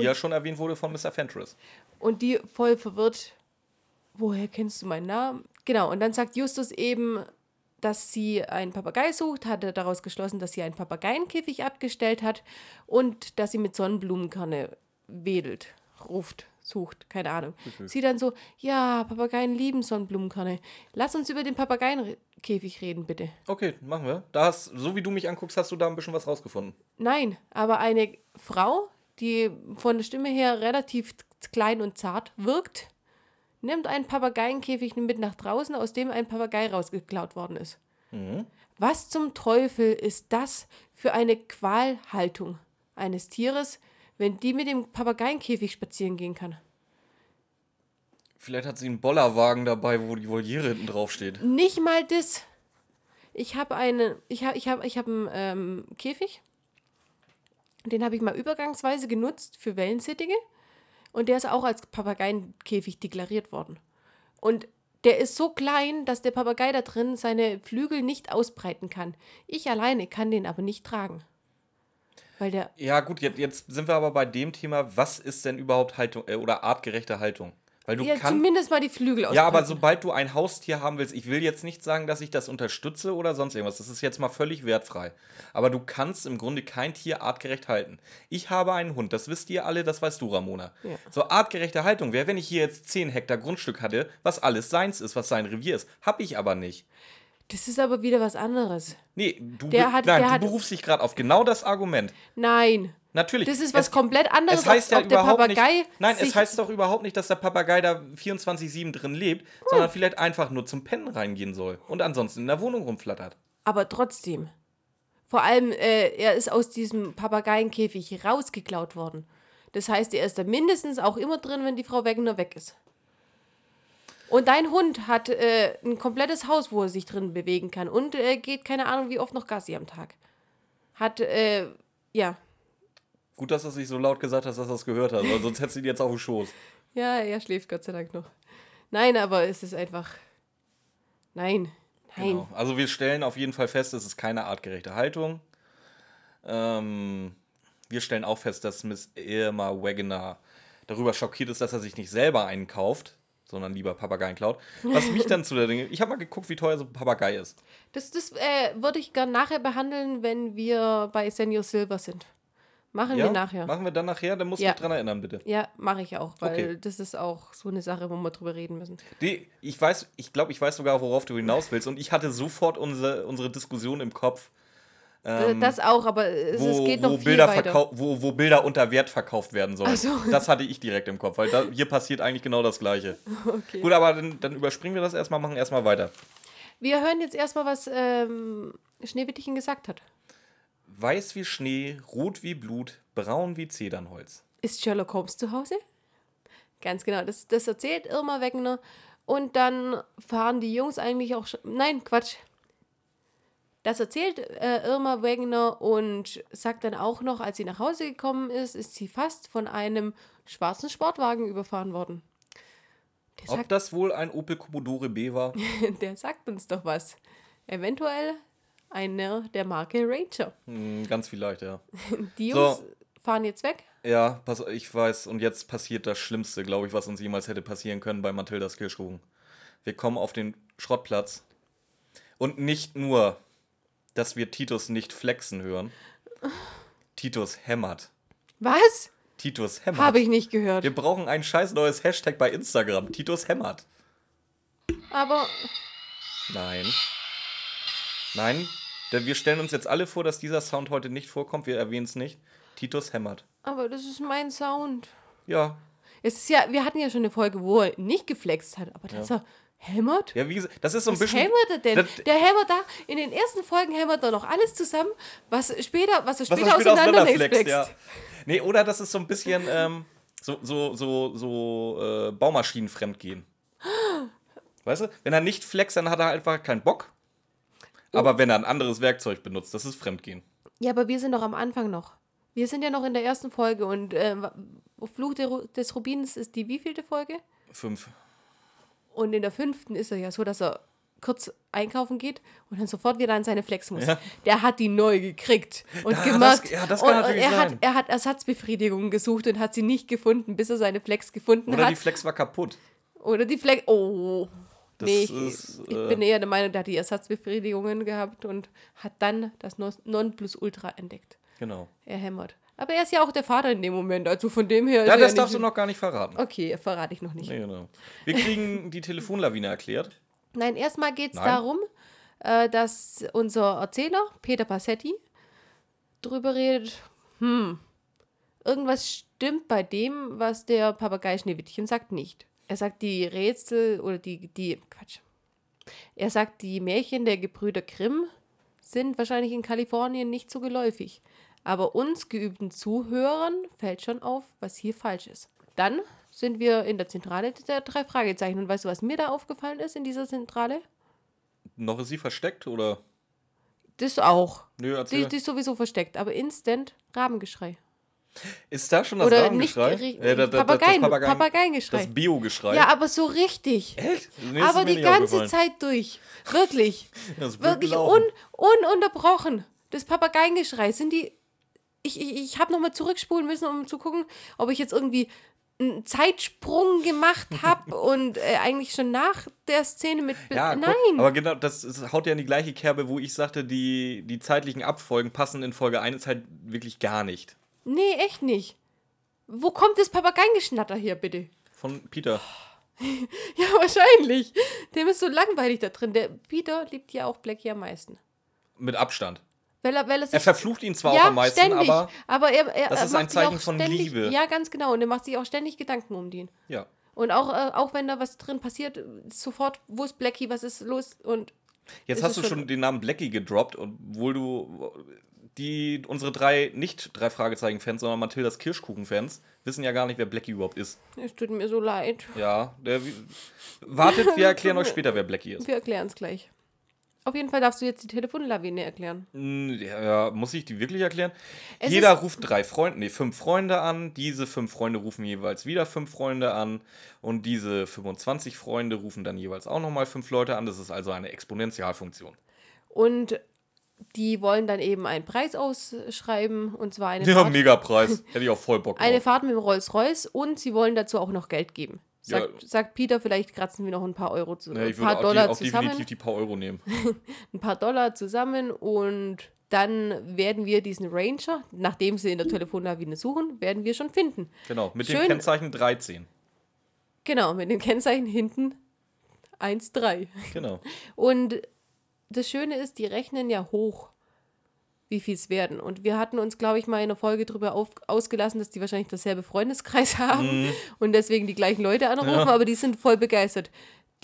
Die ja schon erwähnt wurde von Mr. Fenris.
Und die voll verwirrt, woher kennst du meinen Namen? Genau, und dann sagt Justus eben, dass sie einen Papagei sucht, hat er daraus geschlossen, dass sie einen Papageienkäfig abgestellt hat und dass sie mit Sonnenblumenkerne wedelt, ruft, sucht, keine Ahnung. Sie dann so, ja, Papageien lieben Sonnenblumenkerne. Lass uns über den Papageienkäfig reden, bitte.
Okay, machen wir. Da hast, so wie du mich anguckst, hast du da ein bisschen was rausgefunden.
Nein, aber eine Frau, die von der Stimme her relativ klein und zart wirkt, nimmt einen Papageienkäfig mit nach draußen, aus dem ein Papagei rausgeklaut worden ist. Was zum Teufel ist das für eine Qualhaltung eines Tieres, wenn die mit dem Papageienkäfig spazieren gehen kann?
Vielleicht hat sie einen Bollerwagen dabei, wo die Voliere hinten drauf steht.
Nicht mal das. Ich habe einen, ich habe, ich habe, ich habe einen ähm, Käfig. Den habe ich mal übergangsweise genutzt für Wellensittige. Und der ist auch als Papageienkäfig deklariert worden. Und der ist so klein, dass der Papagei da drin seine Flügel nicht ausbreiten kann. Ich alleine kann den aber nicht tragen. Weil der,
Ja, gut, jetzt, jetzt sind wir aber bei dem Thema, was ist denn überhaupt Haltung äh, oder artgerechte Haltung? Weil du
ja,
kannst.
zumindest mal die Flügel ausbreiten.
Ja, aber sobald du ein Haustier haben willst, ich will jetzt nicht sagen, dass ich das unterstütze oder sonst irgendwas. Das ist jetzt mal völlig wertfrei. Aber du kannst im Grunde kein Tier artgerecht halten. Ich habe einen Hund, das wisst ihr alle, das weißt du, Ramona.
Ja.
So artgerechte Haltung wäre, wenn ich hier jetzt 10 Hektar Grundstück hatte, was alles seins ist, was sein Revier ist. Hab ich aber nicht.
Das ist aber wieder was anderes.
Nee, du,
Der hat-
nein,
der
du
hat-
berufst dich gerade auf genau das Argument.
Nein.
Natürlich.
Das ist was
es,
komplett anderes,
es heißt
ob,
ja
ob der Papagei.
nicht. Nein, es heißt doch überhaupt nicht, dass der Papagei da 24-7 drin lebt,
Hm.
sondern vielleicht einfach nur zum Pennen reingehen soll und ansonsten in der Wohnung rumflattert.
Aber trotzdem. Vor allem, äh, er ist aus diesem Papageienkäfig rausgeklaut worden. Das heißt, er ist da mindestens auch immer drin, wenn die Frau Wegener weg ist. Und dein Hund hat äh, ein komplettes Haus, wo er sich drin bewegen kann und äh, geht keine Ahnung, wie oft noch Gassi am Tag. Hat, äh, ja.
Gut, dass du es nicht so laut gesagt hast, dass er es gehört hat, weil sonst hättest du ihn jetzt auf dem Schoß.
Ja, er schläft Gott sei Dank noch. Nein, aber es ist einfach. Nein. Nein.
Genau. Also wir stellen auf jeden Fall fest, es ist keine artgerechte Haltung. Ähm, wir stellen auch fest, dass Miss Irma Wagener darüber schockiert ist, dass er sich nicht selber einen kauft, sondern lieber Papageien klaut. Was mich dann zu der Dinge. Ich habe mal geguckt, wie teuer so ein Papagei ist.
Das, das äh, würde ich gern nachher behandeln, wenn wir bei Senior Silver sind. Machen
ja?
wir nachher.
Machen wir dann nachher, dann musst du
Ja.
mich dran erinnern, bitte.
Ja, mache ich auch, weil
Okay.
das ist auch so eine Sache, wo wir drüber reden müssen.
Die, ich weiß, ich glaube, ich weiß sogar, worauf du hinaus willst. Und ich hatte sofort unsere, unsere Diskussion im Kopf. ähm,
das auch, aber es,
wo,
es geht noch
wo,
viel
Bilder
weiter.
wo, wo Bilder unter Wert verkauft werden sollen.
So.
Das hatte ich direkt im Kopf, weil da, hier passiert eigentlich genau das Gleiche.
Okay.
Gut, aber dann, dann überspringen wir das erstmal, machen erstmal weiter.
Wir hören jetzt erstmal, was ähm, Schneewittchen gesagt hat.
Weiß wie Schnee, rot wie Blut, braun wie Zedernholz.
Ist Sherlock Holmes zu Hause? Ganz genau, das, das erzählt Irma Wegner. Und dann fahren die Jungs eigentlich auch schon. Nein, Quatsch. Das erzählt äh, Irma Wegner und sagt dann auch noch, als sie nach Hause gekommen ist, ist sie fast von einem schwarzen Sportwagen überfahren worden. Der
Ob
sagt,
das wohl ein Opel Commodore B war?
der sagt uns doch was. Eventuell einer der Marke Ranger.
Hm, ganz vielleicht, ja.
Die
So.
Jungs fahren jetzt weg.
Ja, pass, ich weiß. Und jetzt passiert das Schlimmste, glaube ich, was uns jemals hätte passieren können bei Mathildas Kirschkuchen. Wir kommen auf den Schrottplatz. Und nicht nur, dass wir Titus nicht flexen hören. Titus hämmert.
Was?
Titus hämmert.
Habe ich nicht gehört.
Wir brauchen ein scheiß neues Hashtag bei Instagram. Titus hämmert.
Aber
Nein. Nein. Denn wir stellen uns jetzt alle vor, dass dieser Sound heute nicht vorkommt. Wir erwähnen es nicht. Titus hämmert.
Aber das ist mein Sound.
Ja.
Es ist ja, wir hatten ja schon eine Folge, wo er nicht geflext hat, aber dass er hämmert.
Ja, wie gesagt, das ist so ein
Was
bisschen.
hämmert er denn?
Das-
der hämmert da, in den ersten Folgen hämmert er noch alles zusammen, was später, was er
was
später
er später
auseinander
auseinanderflext,
flext.
ja. Nee, oder das ist so ein bisschen ähm, so, so, so, so äh, Baumaschinenfremdgehen. Weißt du, wenn er nicht flext, dann hat er einfach keinen Bock. Aber wenn er ein anderes Werkzeug benutzt, das ist Fremdgehen.
Ja, aber wir sind doch am Anfang noch. Wir sind ja noch in der ersten Folge und äh, Fluch des Rubins ist die wievielte Folge?
Fünf.
Und in der fünften ist er ja so, dass er kurz einkaufen geht und dann sofort wieder an seine Flex muss.
Ja.
Der hat die neu gekriegt und
Ja,
gemacht.
das- ja, das kann
und,
natürlich
er, hat,
sein.
er hat Ersatzbefriedigung gesucht und hat sie nicht gefunden, bis er seine Flex gefunden
Oder
hat.
die Flex war kaputt.
Oder die Flex. Oh.
Das
nee, ich,
ist,
ich
äh,
bin eher der Meinung, der hat die Ersatzbefriedigungen gehabt und hat dann das Non- Nonplusultra entdeckt.
Genau.
Er hämmert. Aber er ist ja auch der Vater in dem Moment, also von dem her.
Ja, das
ja
darfst du noch gar nicht verraten.
Okay, verrate ich noch nicht.
Nee, genau. Wir kriegen die Telefonlawine erklärt.
Nein, erstmal geht es darum, äh, dass unser Erzähler, Peter Passetti, drüber redet, hm, irgendwas stimmt bei dem, was der Papagei Schneewittchen sagt, nicht. Er sagt, die Rätsel oder die, die, Quatsch. Er sagt, die Märchen der Gebrüder Grimm sind wahrscheinlich in Kalifornien nicht so geläufig. Aber uns geübten Zuhörern fällt schon auf, was hier falsch ist. Dann sind wir in der Zentrale der drei Fragezeichen. Und weißt du, was mir da aufgefallen ist in dieser Zentrale?
Noch ist sie versteckt oder?
Das auch.
Nö,
Die,
erzähl.
die ist sowieso versteckt. Aber instant Rabengeschrei.
Ist da schon das
Oder nicht
Rabengeschrei?
ri-
Äh, da- da- das
Papageien,
Papageien-
Papageiengeschrei.
Das Bio-Geschrei.
Ja, aber so richtig.
Echt? Nee,
aber die
nicht
ganze. Zeit durch. Wirklich.
Das
Wirklich un, ununterbrochen. Das Papageiengeschrei sind die. Ich, ich, ich habe nochmal zurückspulen müssen, um zu gucken, ob ich jetzt irgendwie einen Zeitsprung gemacht habe und äh, eigentlich schon nach der Szene mit.
Ja, guck,
Nein.
aber genau, das ist, haut ja in die gleiche Kerbe, wo ich sagte, die, die zeitlichen Abfolgen passen in Folge 1 halt wirklich gar nicht.
Nee, echt nicht. Wo kommt das Papageiengeschnatter her, bitte?
Von Peter.
Ja, wahrscheinlich. Dem ist so langweilig da drin. Der Peter liebt ja auch Blackie am meisten.
Mit Abstand.
Weil er, weil er
Er verflucht ihn zwar
ja,
auch am meisten,
ständig,
aber
er, er,
das ist ein Zeichen von
ständig,
Liebe.
Ja, ganz genau. Und er macht sich auch ständig Gedanken um den.
ja.
Und auch, äh, auch wenn da was drin passiert, sofort, wo ist Blackie, was ist los? Und
Jetzt hast du
schon-
schon den Namen Blackie gedroppt, obwohl du die unsere drei nicht drei Fragezeichen Fans, sondern Mathildas Kirschkuchen Fans wissen ja gar nicht, wer Blackie überhaupt ist.
es tut mir so leid.
Ja, der wartet, wir erklären euch später, wer Blackie ist.
Wir erklären es gleich. Auf jeden Fall darfst du jetzt die Telefonlawine erklären.
Ja, muss ich die wirklich erklären?
Es
Jeder ruft drei Freunde, nee, fünf Freunde an. Diese fünf Freunde rufen jeweils wieder fünf Freunde an. Und diese 25 Freunde rufen dann jeweils auch nochmal fünf Leute an. Das ist also eine Exponentialfunktion.
Und die wollen dann eben einen Preis ausschreiben. Und zwar eine
Ja,
Fahrt,
Megapreis. Hätte ich auch voll Bock drauf.
eine Fahrt mit dem Rolls-Royce. Und sie wollen dazu auch noch Geld geben. Sagt, ja. sagt Peter, vielleicht kratzen wir noch ein paar Euro
zu, ja, ein paar Dollar die, auch zusammen. definitiv die paar Euro nehmen.
ein paar Dollar zusammen und dann werden wir diesen Ranger, nachdem sie in der Telefonlawine suchen, werden wir schon finden.
Genau, mit Schön, dem Kennzeichen 13.
Genau, mit dem Kennzeichen hinten 1,3.
Genau.
Und das Schöne ist, die rechnen ja hoch, wie viel es werden. Und wir hatten uns, glaube ich, mal in einer Folge darüber auf, ausgelassen, dass die wahrscheinlich dasselbe Freundeskreis haben mhm. und deswegen die gleichen Leute anrufen, ja. aber die sind voll begeistert.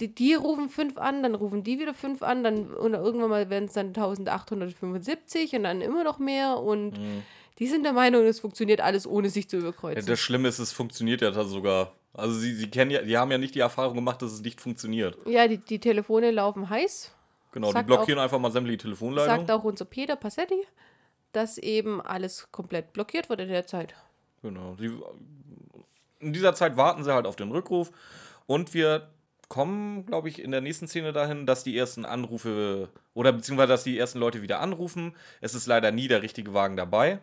Die, die, rufen fünf an, dann rufen die wieder fünf an, dann und irgendwann mal werden es dann 1875 und dann immer noch mehr und mhm. die sind der Meinung, es funktioniert alles ohne sich zu überkreuzen.
Ja, das Schlimme ist, es funktioniert ja sogar. Also sie, sie kennen ja, die haben ja nicht die Erfahrung gemacht, dass es nicht funktioniert.
Ja, die, die Telefone laufen heiß.
Genau, die blockieren auch, einfach mal sämtliche Telefonleitungen.
Sagt auch unser Peter Passetti, dass eben alles komplett blockiert wird in der Zeit.
Genau. Sie, in dieser Zeit warten sie halt auf den Rückruf und wir kommen, glaube ich, in der nächsten Szene dahin, dass die ersten Anrufe oder beziehungsweise dass die ersten Leute wieder anrufen. Es ist leider nie der richtige Wagen dabei.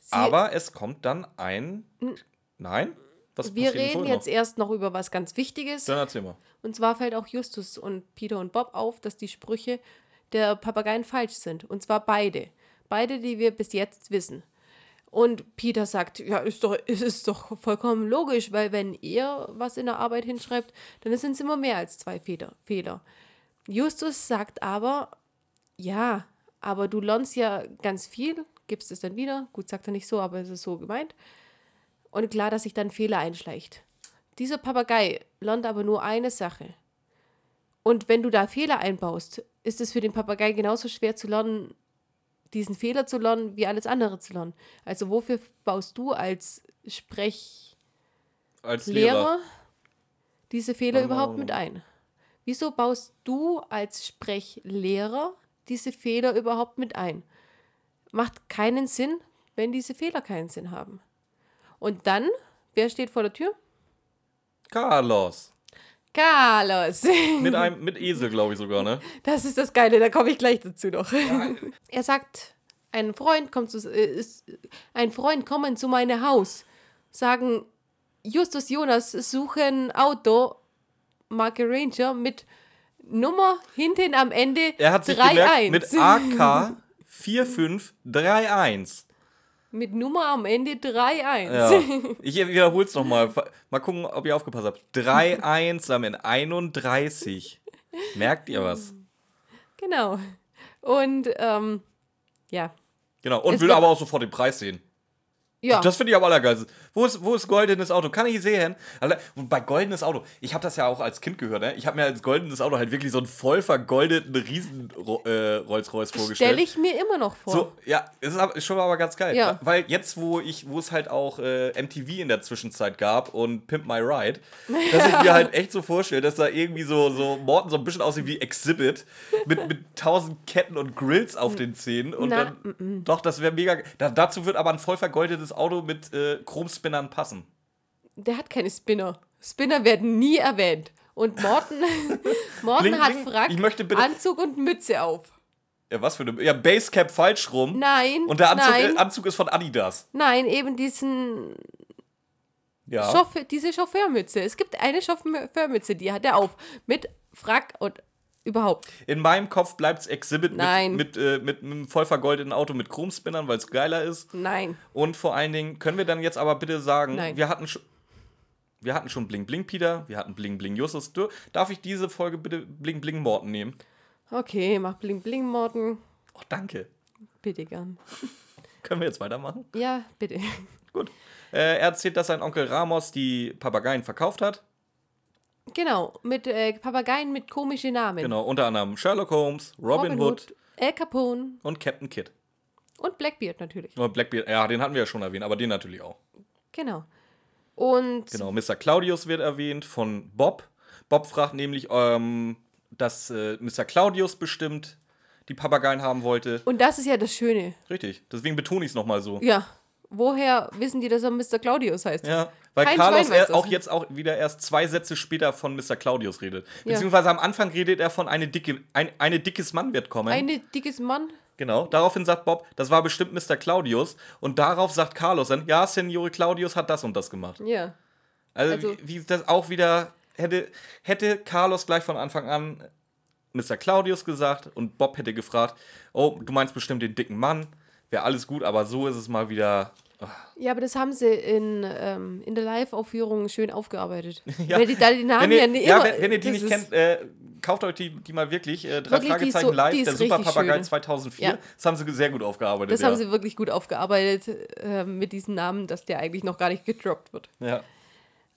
Sie aber es kommt dann ein. Nein?
Was wir reden jetzt noch? erst noch über was ganz Wichtiges.
Dann erzähl mal.
Und zwar fällt auch Justus und Peter und Bob auf, dass die Sprüche der Papageien falsch sind. Und zwar beide. Beide, die wir bis jetzt wissen. Und Peter sagt, ja, ist doch, ist, ist doch vollkommen logisch, weil wenn er was in der Arbeit hinschreibt, dann sind es immer mehr als zwei Fehler. Justus sagt aber, ja, aber du lernst ja ganz viel, gibst es dann wieder. Gut, sagt er nicht so, aber es ist so gemeint. Und klar, dass sich dann Fehler einschleicht. Dieser Papagei lernt aber nur eine Sache. Und wenn du da Fehler einbaust, ist es für den Papagei genauso schwer zu lernen, diesen Fehler zu lernen, wie alles andere zu lernen. Also wofür baust du als Sprechlehrer als Lehrer diese Fehler oh, überhaupt mit ein? Wieso baust du als Sprechlehrer diese Fehler überhaupt mit ein? Macht keinen Sinn, wenn diese Fehler keinen Sinn haben. Und dann, wer steht vor der Tür?
Carlos.
Carlos.
Mit einem, mit Esel, glaube ich sogar, ne?
Das ist das Geile, da komme ich gleich dazu noch. Ja. Er sagt, ein Freund kommt zu, äh, ist, ein Freund kommen zu meinem Haus, sagen, Justus Jonas suchen Auto, Marke Ranger mit Nummer hinten am Ende
Er hat sich 3, gemerkt, 1. mit AK 4531.
Mit Nummer am Ende 3-1.
Ja. Ich wiederhole es nochmal. Mal gucken, ob ihr aufgepasst habt. 3-1 am Ende 31. Merkt ihr was?
Genau. Und ähm, ja.
Genau. Und es will aber auch sofort den Preis sehen. Ja. Das finde ich am allergeilsten. Wo ist, wo ist goldenes Auto? Kann ich sehen? Und bei goldenes Auto, ich habe das ja auch als Kind gehört, ne? Ich habe mir als goldenes Auto halt wirklich so einen voll vergoldeten riesen äh, Rolls-Royce vorgestellt.
Stelle ich mir immer noch vor.
So, ja, ist, ist schon aber ganz geil. Ja. Weil jetzt, wo ich, wo es halt auch äh, MTV in der Zwischenzeit gab und Pimp My Ride, dass ich mir halt echt so vorstelle, dass da irgendwie so, so Morten so ein bisschen aussieht wie Exhibit mit, mit tausend Ketten und Grills auf den Zähnen. Und Na, dann, m -m. doch, das wäre mega. Da, dazu wird aber ein voll vergoldetes dieses Auto mit äh, Chromspinnern passen?
Der hat keine Spinner. Spinner werden nie erwähnt. Und Morten, Morten bling, hat. Frack, ich möchte bitte Anzug und Mütze auf.
Ja, was für eine. Ja, Basecap falsch rum.
Nein.
Und der Anzug,
nein.
Anzug ist von Adidas.
Nein, eben diesen. Ja. Chauffeur, diese Chauffeurmütze. Es gibt eine Chauffeurmütze, die hat er auf. Mit Frack und Überhaupt.
In meinem Kopf bleibt es Exhibit Nein. mit, mit, äh, mit, mit einem voll vergoldeten Auto mit Chromspinnern, weil es geiler ist.
Nein.
Und vor allen Dingen, können wir dann jetzt aber bitte sagen, Nein. wir hatten schon. Wir hatten schon Bling Bling Peter, wir hatten Bling Bling Justus. Darf ich diese Folge bitte Bling Bling Morten nehmen?
Okay, mach Bling Bling Morten.
Oh, danke.
Bitte gern.
Können wir jetzt weitermachen?
Ja, bitte.
Gut. Äh, er erzählt, dass sein Onkel Ramos die Papageien verkauft hat.
Genau, mit äh, Papageien mit komischen Namen.
Genau, unter anderem Sherlock Holmes, Robin, Robin Hood, Hood,
El Capone
und Captain Kidd.
Und Blackbeard natürlich.
Und Blackbeard, ja, den hatten wir ja schon erwähnt, aber den natürlich auch.
Genau. Und.
Genau, Mr. Claudius wird erwähnt von Bob. Bob fragt nämlich, ähm, dass äh, Mr. Claudius bestimmt die Papageien haben wollte.
Und das ist ja das Schöne.
Richtig, deswegen betone ich es nochmal so.
Ja. Woher wissen die, dass er Mr. Claudius heißt?
Ja, weil Kein Carlos er, auch jetzt auch wieder erst zwei Sätze später von Mr. Claudius redet. Beziehungsweise ja. am Anfang redet er von eine dicke, ein eine dickes Mann wird kommen.
Eine dickes Mann?
Genau. Daraufhin sagt Bob, das war bestimmt Mr. Claudius. Und darauf sagt Carlos dann, ja, Seniore Claudius hat das und das gemacht.
Ja.
Also,
Also-
wie das auch wieder hätte, hätte Carlos gleich von Anfang an Mr. Claudius gesagt und Bob hätte gefragt, oh, du meinst bestimmt den dicken Mann, wäre alles gut, aber so ist es mal wieder.
Ja, aber das haben sie in, ähm, in der Live-Aufführung schön aufgearbeitet.
Ja.
Weil die da die Namen
Wenn ihr,
ja,
ja, wenn, wenn ihr die nicht kennt, äh, kauft euch die, die mal wirklich. Äh, drei
Wirklich,
Fragezeichen
so-
live, der Super Papagei
schön.
2004.
Ja.
Das haben sie sehr gut aufgearbeitet.
Das haben sie wirklich gut aufgearbeitet äh, mit diesem Namen, dass der eigentlich noch gar nicht gedroppt wird.
ja.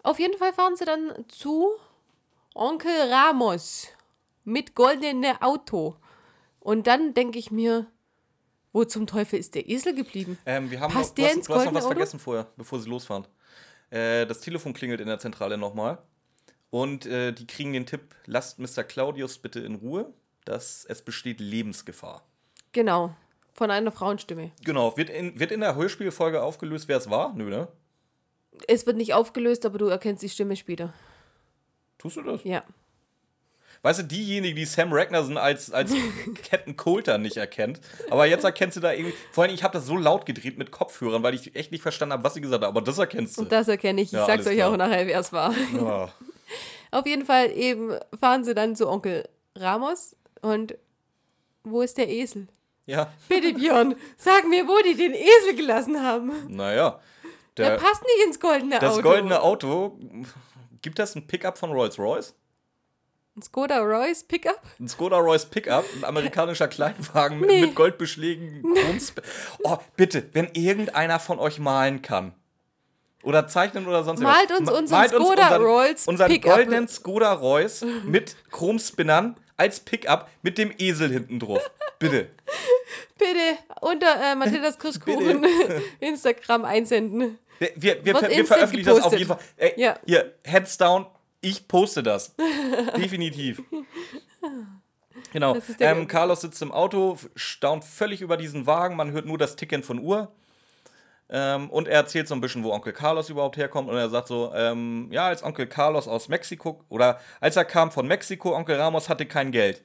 Auf jeden Fall fahren sie dann zu Onkel Ramos mit goldenem Auto. Und dann denke ich mir, wo zum Teufel ist der Esel geblieben?
Ähm, wir haben
Passt
noch, du
der
hast,
ins
du hast noch was
Auto?
vergessen vorher, bevor sie losfahren. Äh, das Telefon klingelt in der Zentrale nochmal. Und äh, die kriegen den Tipp, lasst Mr. Claudius bitte in Ruhe, dass es besteht Lebensgefahr.
Genau, von einer Frauenstimme.
Genau, wird in, wird in der Hörspielfolge aufgelöst, wer es war? Nö, ne?
Es wird nicht aufgelöst, aber du erkennst die Stimme später.
Tust du das?
Ja.
Weißt du, diejenige, die Sam Ragnarsson als, als Captain Coulter nicht erkennt, aber jetzt erkennst du da irgendwie, vor allem ich habe das so laut gedreht mit Kopfhörern, weil ich echt nicht verstanden habe, was sie gesagt hat, aber das erkennst du.
Und das erkenne ich. Ich
Ja,
sag's euch
klar.
auch nachher, wer es war.
Ja.
Auf jeden Fall eben fahren sie dann zu Onkel Ramos und wo ist der Esel?
ja,
Bitte, Björn, sag mir, wo die den Esel gelassen haben.
naja.
Der,
Der,
passt nicht ins goldene
das
Auto.
goldene Auto, gibt das ein Pickup von Rolls-Royce?
Ein Skoda Royce Pickup?
Ein Skoda Royce Pickup, ein amerikanischer Kleinwagen mit-
Nee.
mit Goldbeschlägen. Chromsp- Oh, bitte, wenn irgendeiner von euch malen kann. Oder zeichnen oder sonst
Malt
irgendwas.
uns unseren
malt uns
Skoda
unseren,
Royce
Unseren
Pickup.
goldenen Skoda Royce mit Chromspinnern als Pickup mit dem Esel hinten drauf. Bitte.
Bitte unter äh, Mathildas Kirschkuchen Instagram einsenden.
Wir, wir, wir, wir veröffentlichen das auf
gepostet.
jeden Fall. Ey,
Ja.
Hier, Heads down, ich poste das. Definitiv. Genau. Ähm, Carlos sitzt im Auto, staunt völlig über diesen Wagen. Man hört nur das Ticken von Uhr. Ähm, und er erzählt so ein bisschen, wo Onkel Carlos überhaupt herkommt. Und er sagt so: ähm, Ja, als Onkel Carlos aus Mexiko, oder als er kam von Mexiko, Onkel Ramos hatte kein Geld.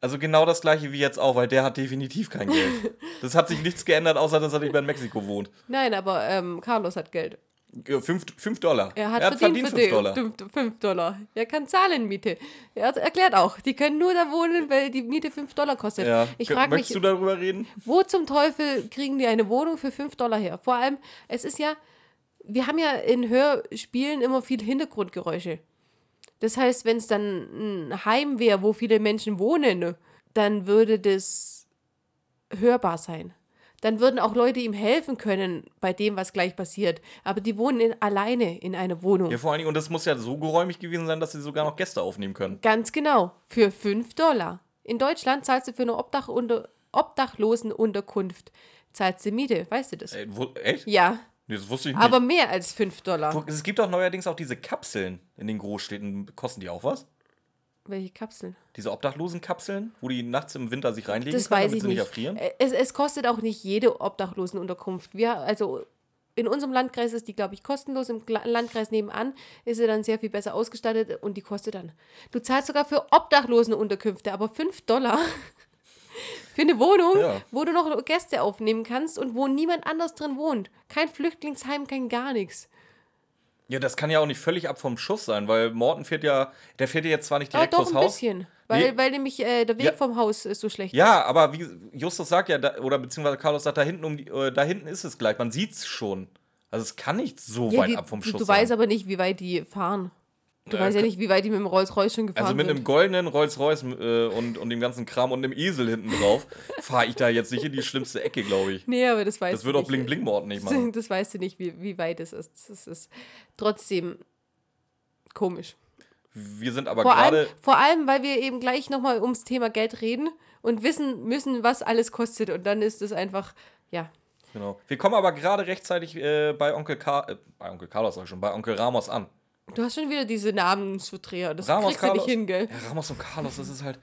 Also genau das gleiche wie jetzt auch, weil der hat definitiv kein Geld. Das hat sich nichts geändert, außer dass er nicht mehr in Mexiko wohnt.
Nein, aber ähm, Carlos hat Geld.
Ja, Fünf, fünf Dollar.
Er hat verdient, für
5 Dollar.
5 Dollar. Er kann zahlen Miete. Er hat erklärt auch, die können nur da wohnen, weil die Miete 5 Dollar kostet.
Ja.
Ich frage mich,
Möchtest du darüber reden?
wo zum Teufel kriegen die eine Wohnung für 5 Dollar her? Vor allem, es ist ja, wir haben ja in Hörspielen immer viel Hintergrundgeräusche. Das heißt, wenn es dann ein Heim wäre, wo viele Menschen wohnen, dann würde das hörbar sein. Dann würden auch Leute ihm helfen können bei dem, was gleich passiert. Aber die wohnen in, alleine in einer Wohnung.
Ja, vor allen Dingen, und das muss ja so geräumig gewesen sein, dass sie sogar noch Gäste aufnehmen können.
Ganz genau, für 5 Dollar. In Deutschland zahlst du für eine Obdach unter, Obdachlosenunterkunft, zahlst du Miete, weißt du das?
Ey, wo, echt?
Ja,
Nee, das wusste ich nicht.
aber mehr als 5 Dollar.
Es gibt doch neuerdings auch diese Kapseln in den Großstädten. Kosten die auch was?
Welche Kapseln?
Diese Obdachlosenkapseln, wo die nachts im Winter sich reinlegen
Das
können,
weiß
damit
ich
sie nicht erfrieren?
Es, es kostet auch nicht jede Obdachlosenunterkunft. Wir, also in unserem Landkreis ist die, glaube ich, kostenlos. Im Landkreis nebenan ist sie dann sehr viel besser ausgestattet und die kostet dann. Du zahlst sogar für Obdachlosenunterkünfte, aber 5 Dollar für eine Wohnung,
Ja.
wo du noch Gäste aufnehmen kannst und wo niemand anders drin wohnt. Kein Flüchtlingsheim, kein gar nichts.
Ja, das kann ja auch nicht völlig ab vom Schuss sein, weil Morten fährt ja, der fährt ja jetzt zwar nicht
Aber
direkt
doch
vors
ein
Haus.
bisschen, weil,
Nee.
weil nämlich äh, der Weg
Ja.
vom Haus ist so schlecht.
Ja, aber wie Justus sagt ja, da, oder beziehungsweise Carlos sagt, da hinten, um die, äh, da hinten ist es gleich, man sieht's schon. Also es kann nicht so
Ja,
weit
die,
ab vom
du,
Schuss
du
sein.
weißt aber nicht, wie weit die fahren. Du
Äh,
weißt ja
kann-
nicht, wie weit die mit dem Rolls-Royce schon gefahren
Also mit
sind.
einem goldenen Rolls-Royce äh, und, und dem ganzen Kram und einem Esel hinten drauf fahre ich da jetzt nicht in die schlimmste Ecke, glaube ich.
Nee, aber das weißt
Das
du
wird auch
nicht.
Bling Bling Morten nicht machen.
Das weißt du nicht, wie, wie weit es ist. Das ist trotzdem komisch.
Wir sind aber gerade.
vor allem, weil wir eben gleich nochmal ums Thema Geld reden und wissen müssen, was alles kostet. Und dann ist es einfach, ja.
Genau. Wir kommen aber gerade rechtzeitig äh, bei Onkel Ka äh, bei Onkel Carlos sag ich schon, bei Onkel Ramos an.
Du hast schon wieder diese Namensverdreher. Das
Ramos,
kriegst du
Carlos.
nicht hin, gell?
Ja, Ramos und Carlos, das ist halt.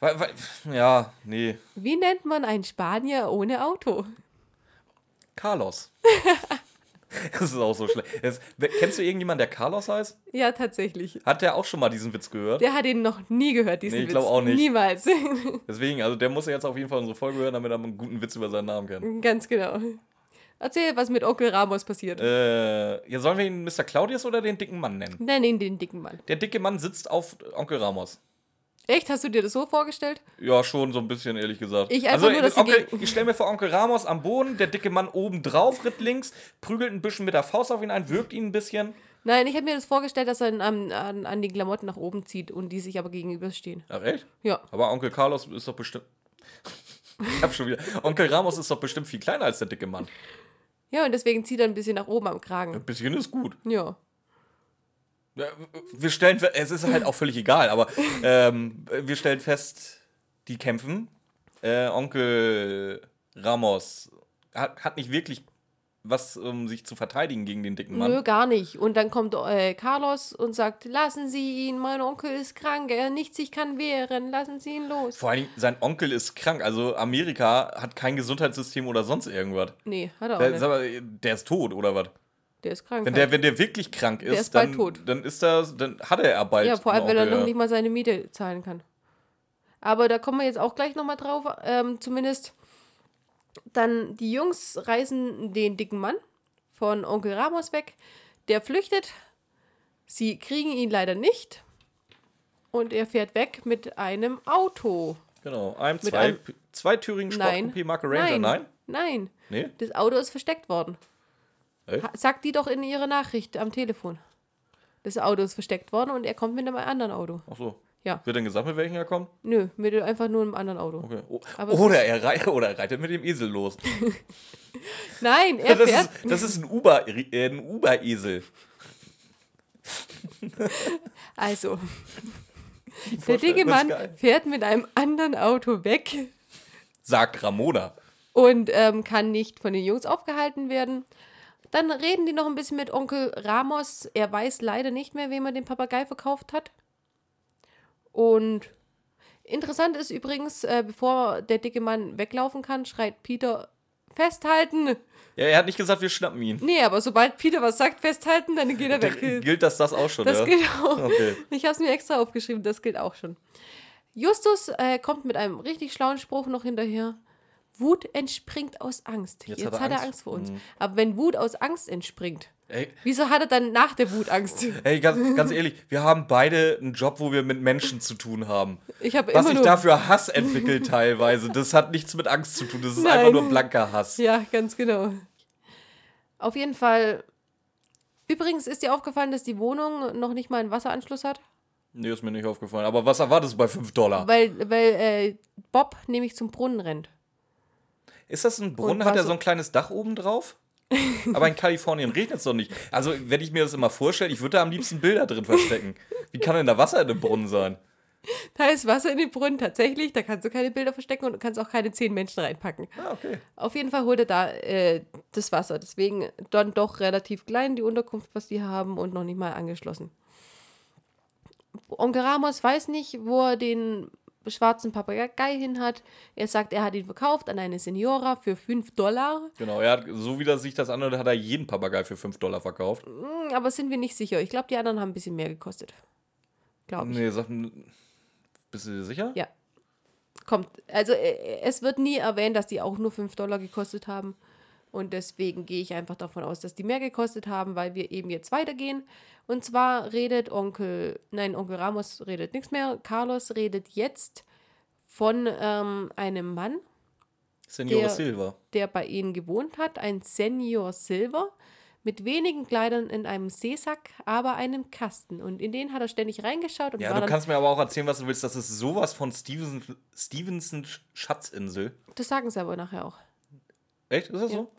Weil, weil, ja, nee.
Wie nennt man einen Spanier ohne Auto?
Carlos. das ist auch so schlecht. Das, kennst du irgendjemanden, der Carlos heißt?
Ja, tatsächlich.
Hat der auch schon mal diesen Witz gehört?
Der hat ihn noch nie gehört, diesen
Nee, ich
Witz.
glaub auch nicht.
Niemals.
Deswegen, also der muss ja jetzt auf jeden Fall unsere Folge hören, damit er einen guten Witz über seinen Namen kennt.
Ganz genau. Erzähl, was mit Onkel Ramos passiert.
Äh, ja, sollen wir ihn Mr. Claudius oder den dicken Mann nennen?
Nenn ihn den dicken Mann.
Der dicke Mann sitzt auf Onkel Ramos.
Echt? Hast du dir das so vorgestellt?
Ja, schon so ein bisschen, ehrlich gesagt.
Ich einfach nur, dass
Onkel, ich stelle mir vor Onkel Ramos am Boden, der dicke Mann oben drauf, ritt links, prügelt ein bisschen mit der Faust auf ihn ein, wirkt ihn ein bisschen.
Nein, ich habe mir das vorgestellt, dass er an, an, an die Klamotten nach oben zieht und die sich aber gegenüberstehen.
Ach, echt?
Ja.
Aber Onkel Carlos ist doch bestimmt. ich hab schon wieder. Onkel Ramos ist doch bestimmt viel kleiner als der dicke Mann.
Ja, und deswegen zieht er ein bisschen nach oben am Kragen.
Ein bisschen ist gut.
Ja.
Ja, Wir stellen, es ist halt auch völlig egal, aber ähm, wir stellen fest, die kämpfen. Äh, Onkel Ramos hat, hat nicht wirklich was, um sich zu verteidigen gegen den dicken Mann.
Nö, gar nicht. Und dann kommt äh, Carlos und sagt, lassen Sie ihn, mein Onkel ist krank, er nichts sich kann wehren, lassen Sie ihn los.
Vor allen Dingen, sein Onkel ist krank. Also Amerika hat kein Gesundheitssystem oder sonst irgendwas.
Nee, hat er auch
Der,
nicht.
mal, der ist tot, oder was?
Der ist krank.
Wenn der, wenn der wirklich krank ist,
ist
dann,
tot.
dann ist das, dann hat er bald.
ja, vor allem, wenn er noch nicht mal seine Miete zahlen kann. Aber da kommen wir jetzt auch gleich nochmal drauf. Ähm, zumindest dann die Jungs reißen den dicken Mann von Onkel Ramos weg. Der flüchtet. Sie kriegen ihn leider nicht. Und er fährt weg mit einem Auto.
Genau, einem,
Mit
zwei,
einem-
zweitürigen. Sportcoupé Marke Ranger.
Nein.
Nein?
Nein.
Nee?
Das Auto ist versteckt worden.
Echt?
Sagt die doch in ihrer Nachricht am Telefon. Das Auto ist versteckt worden und er kommt mit einem anderen Auto.
Ach so.
Ja.
Wird denn gesagt, mit welchem er kommt?
Nö, mit einfach nur einem anderen Auto.
Okay. Oh. Oder, er rei oder er reitet mit dem Esel los.
Nein, er
Das
fährt.
ist, das ist ein Uber- äh, ein Uber-Esel.
Also, der dicke Mann fährt mit einem anderen Auto weg
Sagt Ramona.
und ähm, kann nicht von den Jungs aufgehalten werden. Dann reden die noch ein bisschen mit Onkel Ramos. Er weiß leider nicht mehr, wem er den Papagei verkauft hat. Und interessant ist übrigens, äh, bevor der dicke Mann weglaufen kann, schreit Peter: Festhalten!
Ja, er hat nicht gesagt, wir schnappen ihn.
Nee, aber sobald Peter was sagt, festhalten, dann geht er weg.
Gilt das das auch schon,
Das
ja?
gilt auch.
Okay.
Ich habe es mir extra aufgeschrieben, das gilt auch schon. Justus äh, kommt mit einem richtig schlauen Spruch noch hinterher. Wut entspringt aus Angst. Jetzt, hat, er Angst vor uns. Aber wenn Wut aus Angst entspringt,
Ey,
wieso hat er dann nach der Wut Angst?
ey ganz, ganz ehrlich, wir haben beide einen Job, wo wir mit Menschen zu tun haben.
Ich habe
Was ich dafür Hass entwickelt teilweise, das hat nichts mit Angst zu tun, das ist
Nein.
einfach nur blanker Hass.
Ja, ganz genau. Auf jeden Fall. Übrigens ist dir aufgefallen, dass die Wohnung noch nicht mal einen Wasseranschluss hat?
Nee, ist mir nicht aufgefallen. Aber was erwartest du bei 5 Dollar?
Weil, weil äh, Bob nämlich zum Brunnen rennt.
Ist das ein Brunnen? Hat er so ein kleines Dach oben drauf? Aber in Kalifornien regnet es doch nicht. Also, wenn ich mir das immer vorstelle, ich würde da am liebsten Bilder drin verstecken. Wie kann denn da Wasser in dem Brunnen sein?
Da ist Wasser in den Brunnen tatsächlich, da kannst du keine Bilder verstecken und du kannst auch keine zehn Menschen reinpacken.
Ah, okay.
Auf jeden Fall holt er da äh, das Wasser. Deswegen dann doch relativ klein die Unterkunft, was die haben und noch nicht mal angeschlossen. Onkel Ramos weiß nicht, wo er den schwarzen Papagei hin hat. Er sagt, er hat ihn verkauft an eine Seniora für 5 Dollar.
Genau, er hat, so wie das sich das anhört, hat er jeden Papagei für 5 Dollar verkauft.
Hm, Aber sind wir nicht sicher. Ich glaube, die anderen haben ein bisschen mehr gekostet. Glaube ich.
Nee, sag, bist du dir sicher?
Ja. Kommt. Also äh, es wird nie erwähnt, dass die auch nur 5 Dollar gekostet haben. Und deswegen gehe ich einfach davon aus, dass die mehr gekostet haben, weil wir eben jetzt weitergehen. Und zwar redet Onkel, nein, Onkel Ramos redet nichts mehr. Carlos redet jetzt von ähm, einem Mann,
Senor
Der-
Silva.
der bei ihnen gewohnt hat, ein Senior Silver, mit wenigen Kleidern in einem Seesack, aber einem Kasten. Und in den hat er ständig reingeschaut und
Ja, du kannst mir aber auch erzählen, was du willst. Das ist sowas von Stevenson, Stevenson Schatzinsel.
das sagen sie aber nachher auch.
Echt? Ist das so?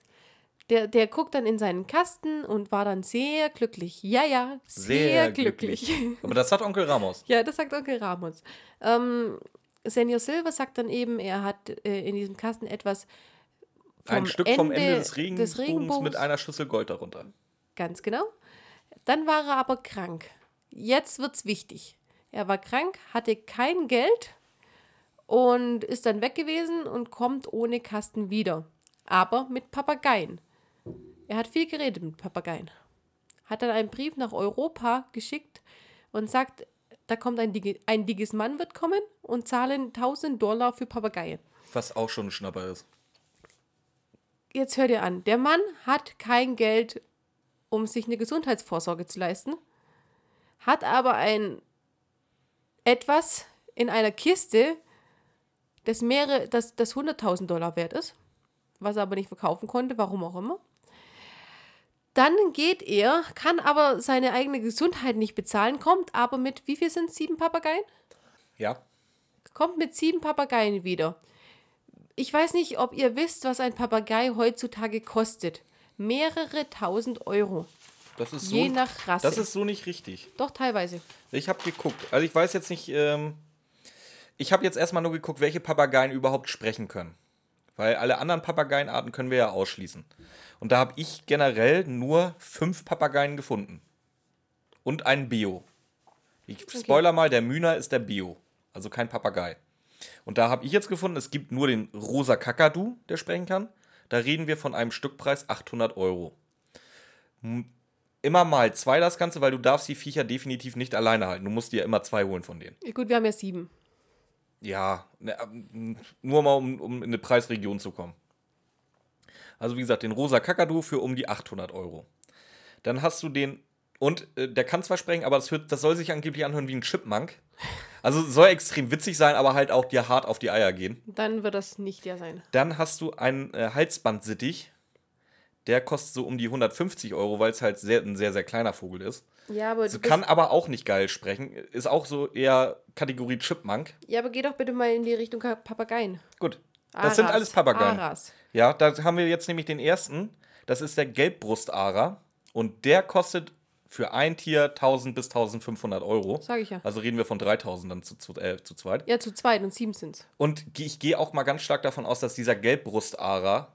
Der, der guckt dann in seinen Kasten und war dann sehr glücklich. Ja, ja, sehr, glücklich.
Aber das hat Onkel Ramos.
ja, das sagt Onkel Ramos. Ähm, Senior Silver sagt dann eben, er hat äh, in diesem Kasten etwas vom
Ein Stück vom Ende des Regenbogens,
Regenbogens.
mit einer Schüssel Gold darunter.
Ganz genau. Dann war er aber krank. Jetzt wird's wichtig. Er war krank, hatte kein Geld und ist dann weg gewesen und kommt ohne Kasten wieder. Aber mit Papageien. Er hat viel geredet mit Papageien. Hat dann einen Brief nach Europa geschickt und sagt, da kommt ein, Digi ein dickes Mann wird kommen und zahlen 1000 Dollar für Papageien.
Was auch schon ein Schnapper ist.
jetzt hör dir an, der Mann hat kein Geld, um sich eine Gesundheitsvorsorge zu leisten, hat aber ein etwas in einer Kiste, das mehrere, das, das 100.000 Dollar wert ist, was er aber nicht verkaufen konnte, warum auch immer. Dann geht er, kann aber seine eigene Gesundheit nicht bezahlen, kommt aber mit, wie viel sind sieben Papageien?
Ja.
Kommt mit sieben Papageien wieder. Ich weiß nicht, ob ihr wisst, was ein Papagei heutzutage kostet. Mehrere tausend Euro.
Das ist
Je
so,
nach Rasse.
Das ist so nicht richtig.
Doch, teilweise.
Ich habe geguckt. Also ich weiß jetzt nicht, ähm, ich habe jetzt erstmal nur geguckt, welche Papageien überhaupt sprechen können. Weil alle anderen Papageienarten können wir ja ausschließen. Und da habe ich generell nur fünf Papageien gefunden. Und einen Bio. Ich spoiler mal, der Mühner ist der Bio. Also kein Papagei. Und da habe ich jetzt gefunden, es gibt nur den rosa Kakadu, der sprechen kann. Da reden wir von einem Stückpreis 800 Euro. Immer mal zwei das Ganze, weil du darfst die Viecher definitiv nicht alleine halten. Du musst dir immer zwei holen von denen.
Ja, Gut, wir haben ja sieben.
Ja, ne, nur mal, um, um in eine Preisregion zu kommen. Also wie gesagt, den rosa Kakadu für um die 800 Euro. Dann hast du den, und äh, der kann zwar sprechen, aber das, hört, das soll sich angeblich anhören wie ein Chipmunk. Also soll extrem witzig sein, aber halt auch dir hart auf die Eier gehen.
Dann wird das nicht der sein.
Dann hast du einen äh, Halsbandsittich. Der kostet so um die 150 Euro, weil es halt sehr, ein sehr, sehr kleiner Vogel ist.
Ja, aber,
Sie
du
kann aber auch nicht geil sprechen. Ist auch so eher Kategorie Chipmunk.
ja, aber geh doch bitte mal in die Richtung Papageien.
Gut. Das sind alles Papageien.
Aras.
Ja, da haben wir jetzt nämlich den ersten. Das ist der Gelbbrustara. Und der kostet für ein Tier 1000 bis 1500 Euro.
Sag ich ja.
Also reden wir von 3000 dann zu, zu, äh, zu zweit.
Ja, zu zweit und sieben sind's.
Und ich gehe auch mal ganz stark davon aus, dass dieser Gelbbrustara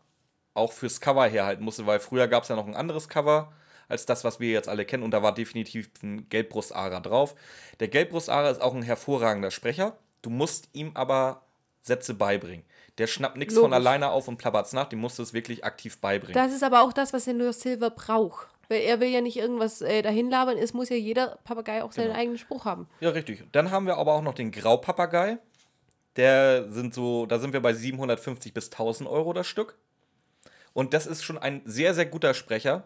auch fürs Cover herhalten musste, weil früher gab es ja noch ein anderes Cover als das, was wir jetzt alle kennen. Und da war definitiv ein Gelbbrustara drauf. Der Gelbbrustara ist auch ein hervorragender Sprecher. Du musst ihm aber Sätze beibringen. Der schnappt nichts von alleine auf und plappert's nach. Dem musst du es wirklich aktiv beibringen.
Das ist aber auch das, was der Nur Silver braucht. Weil er will ja nicht irgendwas äh, dahin labern. Es muss ja jeder Papagei auch seinen
Genau.
eigenen Spruch haben.
Ja, richtig. Dann haben wir aber auch noch den Graupapagei. Der sind so, da sind wir bei 750 bis 1000 Euro das Stück. Und das ist schon ein sehr, sehr guter Sprecher.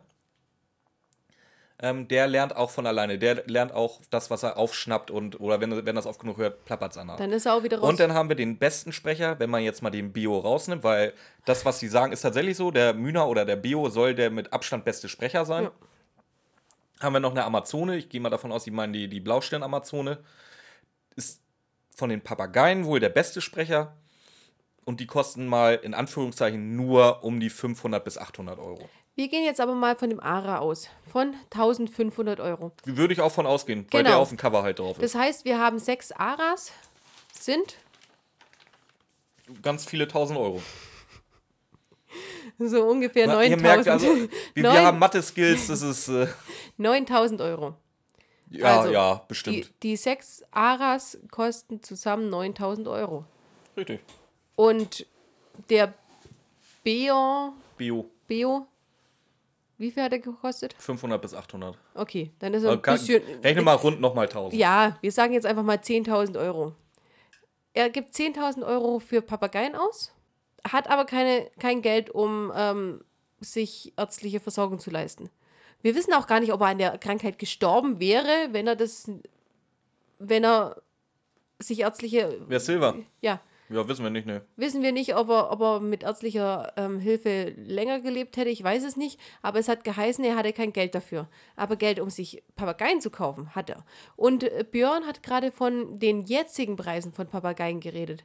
Ähm, der lernt auch von alleine. Der lernt auch das, was er aufschnappt und, oder wenn, wenn er das oft genug hört, plappert es an.
Dann ist er auch wieder raus.
Und dann haben wir den besten Sprecher, wenn man jetzt mal den Bio rausnimmt, weil das, was sie sagen, ist tatsächlich so. Der Mühner oder der Bio soll der mit Abstand beste Sprecher sein.
Ja.
Haben wir noch eine Amazone. Ich gehe mal davon aus, sie meinen die, die Blaustirn-Amazone. Ist von den Papageien wohl der beste Sprecher. Und die kosten mal in Anführungszeichen nur um die 500 bis 800 Euro.
Wir gehen jetzt aber mal von dem Ara aus. Von 1500 Euro.
Würde ich auch von ausgehen, weil
Genau.
der auf dem Cover halt drauf ist.
Das heißt, wir haben sechs Aras. Sind
Ganz viele tausend Euro.
so ungefähr
Na, Ihr merkt
9000
also, wir, wir haben Mathe-Skills, das ist. Äh,
9000 Euro.
ja,
Also,
ja,
Die,
bestimmt.
die sechs Aras kosten zusammen 9000 Euro.
Richtig.
Und der Beo,
Bio.
Beo, wie viel hat er gekostet?
500 bis 800.
Okay, dann ist er
Also
ein bisschen.
rechne mal rund nochmal 1000.
Ja, wir sagen jetzt einfach mal 10.000 Euro. Er gibt 10.000 Euro für Papageien aus, hat aber keine, kein Geld, um ähm, sich ärztliche Versorgung zu leisten. Wir wissen auch gar nicht, ob er an der Krankheit gestorben wäre, wenn er das, wenn er sich ärztliche,
Wer ist Silver?
ja,
Ja, wissen wir nicht, ne.
wissen wir nicht, ob er, ob er mit ärztlicher ähm, Hilfe länger gelebt hätte. Ich weiß es nicht. Aber es hat geheißen, er hatte kein Geld dafür. Aber Geld, um sich Papageien zu kaufen, hat er. Und äh, Björn hat gerade von den jetzigen Preisen von Papageien geredet.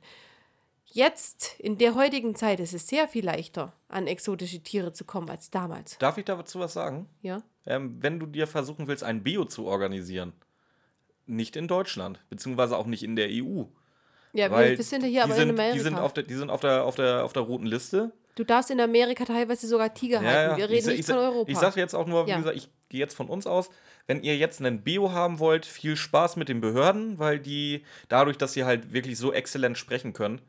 Jetzt, in der heutigen Zeit, ist es sehr viel leichter, an exotische Tiere zu kommen als damals.
Darf ich dazu was sagen?
Ja?
Ähm, wenn du dir versuchen willst, ein Bio zu organisieren, nicht in Deutschland, beziehungsweise auch nicht in der EU.
Ja,
Weil
wir, sind ja hier aber
sind,
in Amerika.
Die sind, auf der, die sind auf der, auf, der, auf der roten Liste.
du darfst in Amerika teilweise sogar Tiger halten. Wir reden
ich,
nicht
ich,
von Europa.
Ich sage jetzt auch nur, wie
Ja.
gesagt, ich gehe jetzt von uns aus. Wenn ihr jetzt einen Bio haben wollt, viel Spaß mit den Behörden, weil die, dadurch, dass sie halt wirklich so exzellent sprechen können,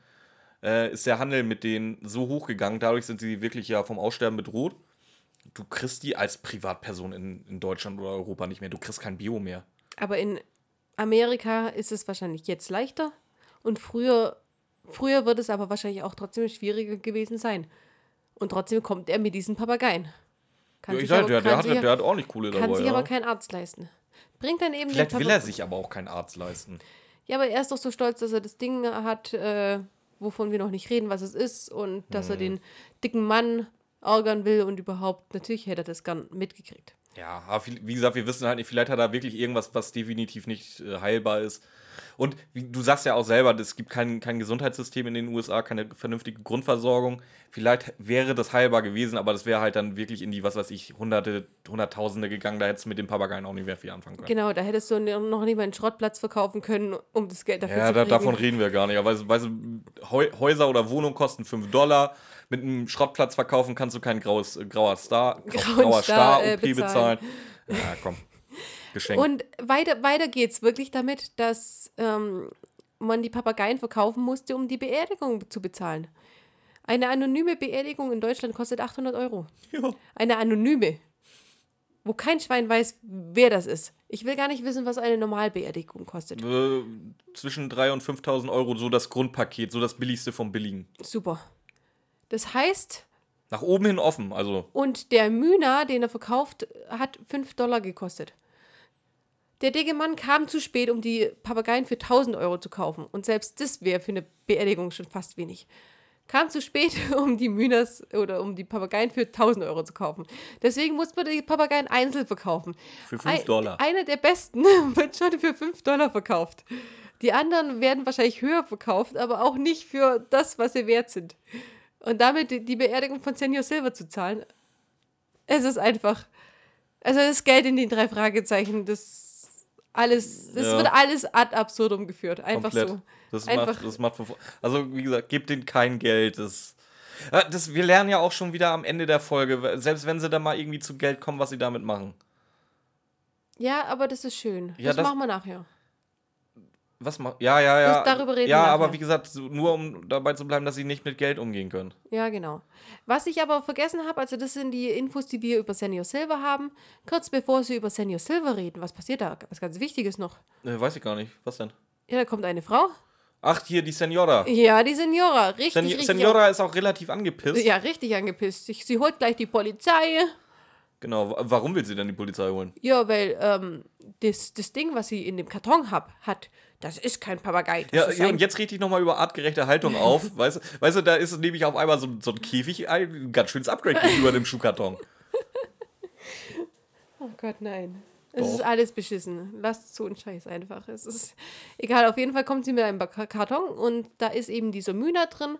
äh, ist der Handel mit denen so hochgegangen. Dadurch sind sie wirklich ja vom Aussterben bedroht. Du kriegst die als Privatperson in, in Deutschland oder Europa nicht mehr. Du kriegst kein Bio mehr.
Aber in Amerika ist es wahrscheinlich jetzt leichter und früher, früher wird es aber wahrscheinlich auch trotzdem schwieriger gewesen sein. Und trotzdem kommt er mit diesen Papageien. Kann
Ja, ich sag,
aber-
der, der,
kann
hat,
sich-
der hat ordentlich coole
Kann
dabei.
sich
Ja.
aber kein Arzt leisten. Bringt dann eben
Vielleicht will er sich aber auch keinen Arzt leisten.
Ja, aber er ist doch so stolz, dass er das Ding hat, äh, wovon wir noch nicht reden, was es ist und dass
Hm.
er den dicken Mann ärgern will und überhaupt, natürlich hätte er das gern mitgekriegt.
Ja, aber wie gesagt, wir wissen halt nicht, vielleicht hat er wirklich irgendwas, was definitiv nicht äh, heilbar ist. Und wie, du sagst ja auch selber, es gibt kein, kein Gesundheitssystem in den USA, keine vernünftige Grundversorgung. Vielleicht wäre das heilbar gewesen, aber das wäre halt dann wirklich in die, was weiß ich, Hunderte, Hunderttausende gegangen. Da hättest du mit den Papageien auch nicht mehr viel anfangen können.
Genau, da hättest du noch nicht mal einen Schrottplatz verkaufen können, um das Geld dafür
Ja,
zu
da,
kriegen.
davon reden wir gar nicht. Aber weißt, du- Häuser oder Wohnungen kosten 5 Dollar. Mit einem Schrottplatz verkaufen kannst du kein graues, äh, grauer Star, grauer
Star,
Star,
äh,
OP
bezahlen.
bezahlen. Ja, komm. Geschenk.
Und weiter, weiter geht's wirklich damit, dass ähm, man die Papageien verkaufen musste, um die Beerdigung zu bezahlen. Eine anonyme Beerdigung in Deutschland kostet 800 Euro.
ja.
Eine anonyme. Wo kein Schwein weiß, wer das ist. Ich will gar nicht wissen, was eine Normalbeerdigung kostet.
äh, zwischen 3.000 und 5.000 Euro so das Grundpaket, so das billigste vom billigen.
Super. Das heißt,
Nach oben hin offen, also
und der Mühner, den er verkauft, hat 5 Dollar gekostet. Der dicke Mann kam zu spät, um die Papageien für 1000 Euro zu kaufen. Und selbst das wäre für eine Beerdigung schon fast wenig. Kam zu spät, um die Mühners oder um die Papageien für 1000 Euro zu kaufen. Deswegen muss man die Papageien einzeln verkaufen.
für 5
Ein-
Dollar.
Einer der besten wird schon für 5 Dollar verkauft. Die anderen werden wahrscheinlich höher verkauft, aber auch nicht für das, was sie wert sind. Und damit die, die Beerdigung von Senior Silver zu zahlen, es ist einfach. Also das Geld in den drei Fragezeichen, das alles, das
Ja.
wird alles ad absurdum geführt. Einfach
Komplett.
so.
Das
Einfach-
macht, das macht Also, wie gesagt, gebt denen kein Geld. Das, Ja, das, wir lernen ja auch schon wieder am Ende der Folge, selbst wenn sie da mal irgendwie zu Geld kommen, was sie damit machen.
Ja, aber das ist schön.
Ja,
das,
das-
machen wir nachher.
Was ma Ja, ja, ja.
Das- darüber reden
Ja,
wir
aber wie gesagt, nur um dabei zu bleiben, dass sie nicht mit Geld umgehen können.
Ja, genau. Was ich aber vergessen habe, also das sind die Infos, die wir über Senior Silver haben. Kurz bevor sie über Senior Silver reden, was passiert da? Was ganz Wichtiges noch.
Äh, weiß ich gar nicht. Was denn?
Ja, da kommt eine Frau.
Ach, hier, die Senora.
Ja, die Senora. Richtig,
Sen
richtig.
Senora ist auch relativ angepisst.
Ja, richtig angepisst. Sie, sie holt gleich die Polizei.
Genau. wa- Warum will sie denn die Polizei holen?
Ja, weil ähm, das, das Ding, was sie in dem Karton hab, hat, das ist kein Papagei.
Ja, ja und jetzt rede ich nochmal über artgerechte Haltung auf. weißt, du, weißt du, da ist nämlich auf einmal so, so ein Käfig, ein ganz schönes Upgrade gegenüber dem Schuhkarton.
Oh Gott, nein. Es ist alles beschissen. Lasst so einen Scheiß einfach. Es ist egal. Auf jeden Fall kommt sie mit einem Karton und da ist eben dieser Mühner drin.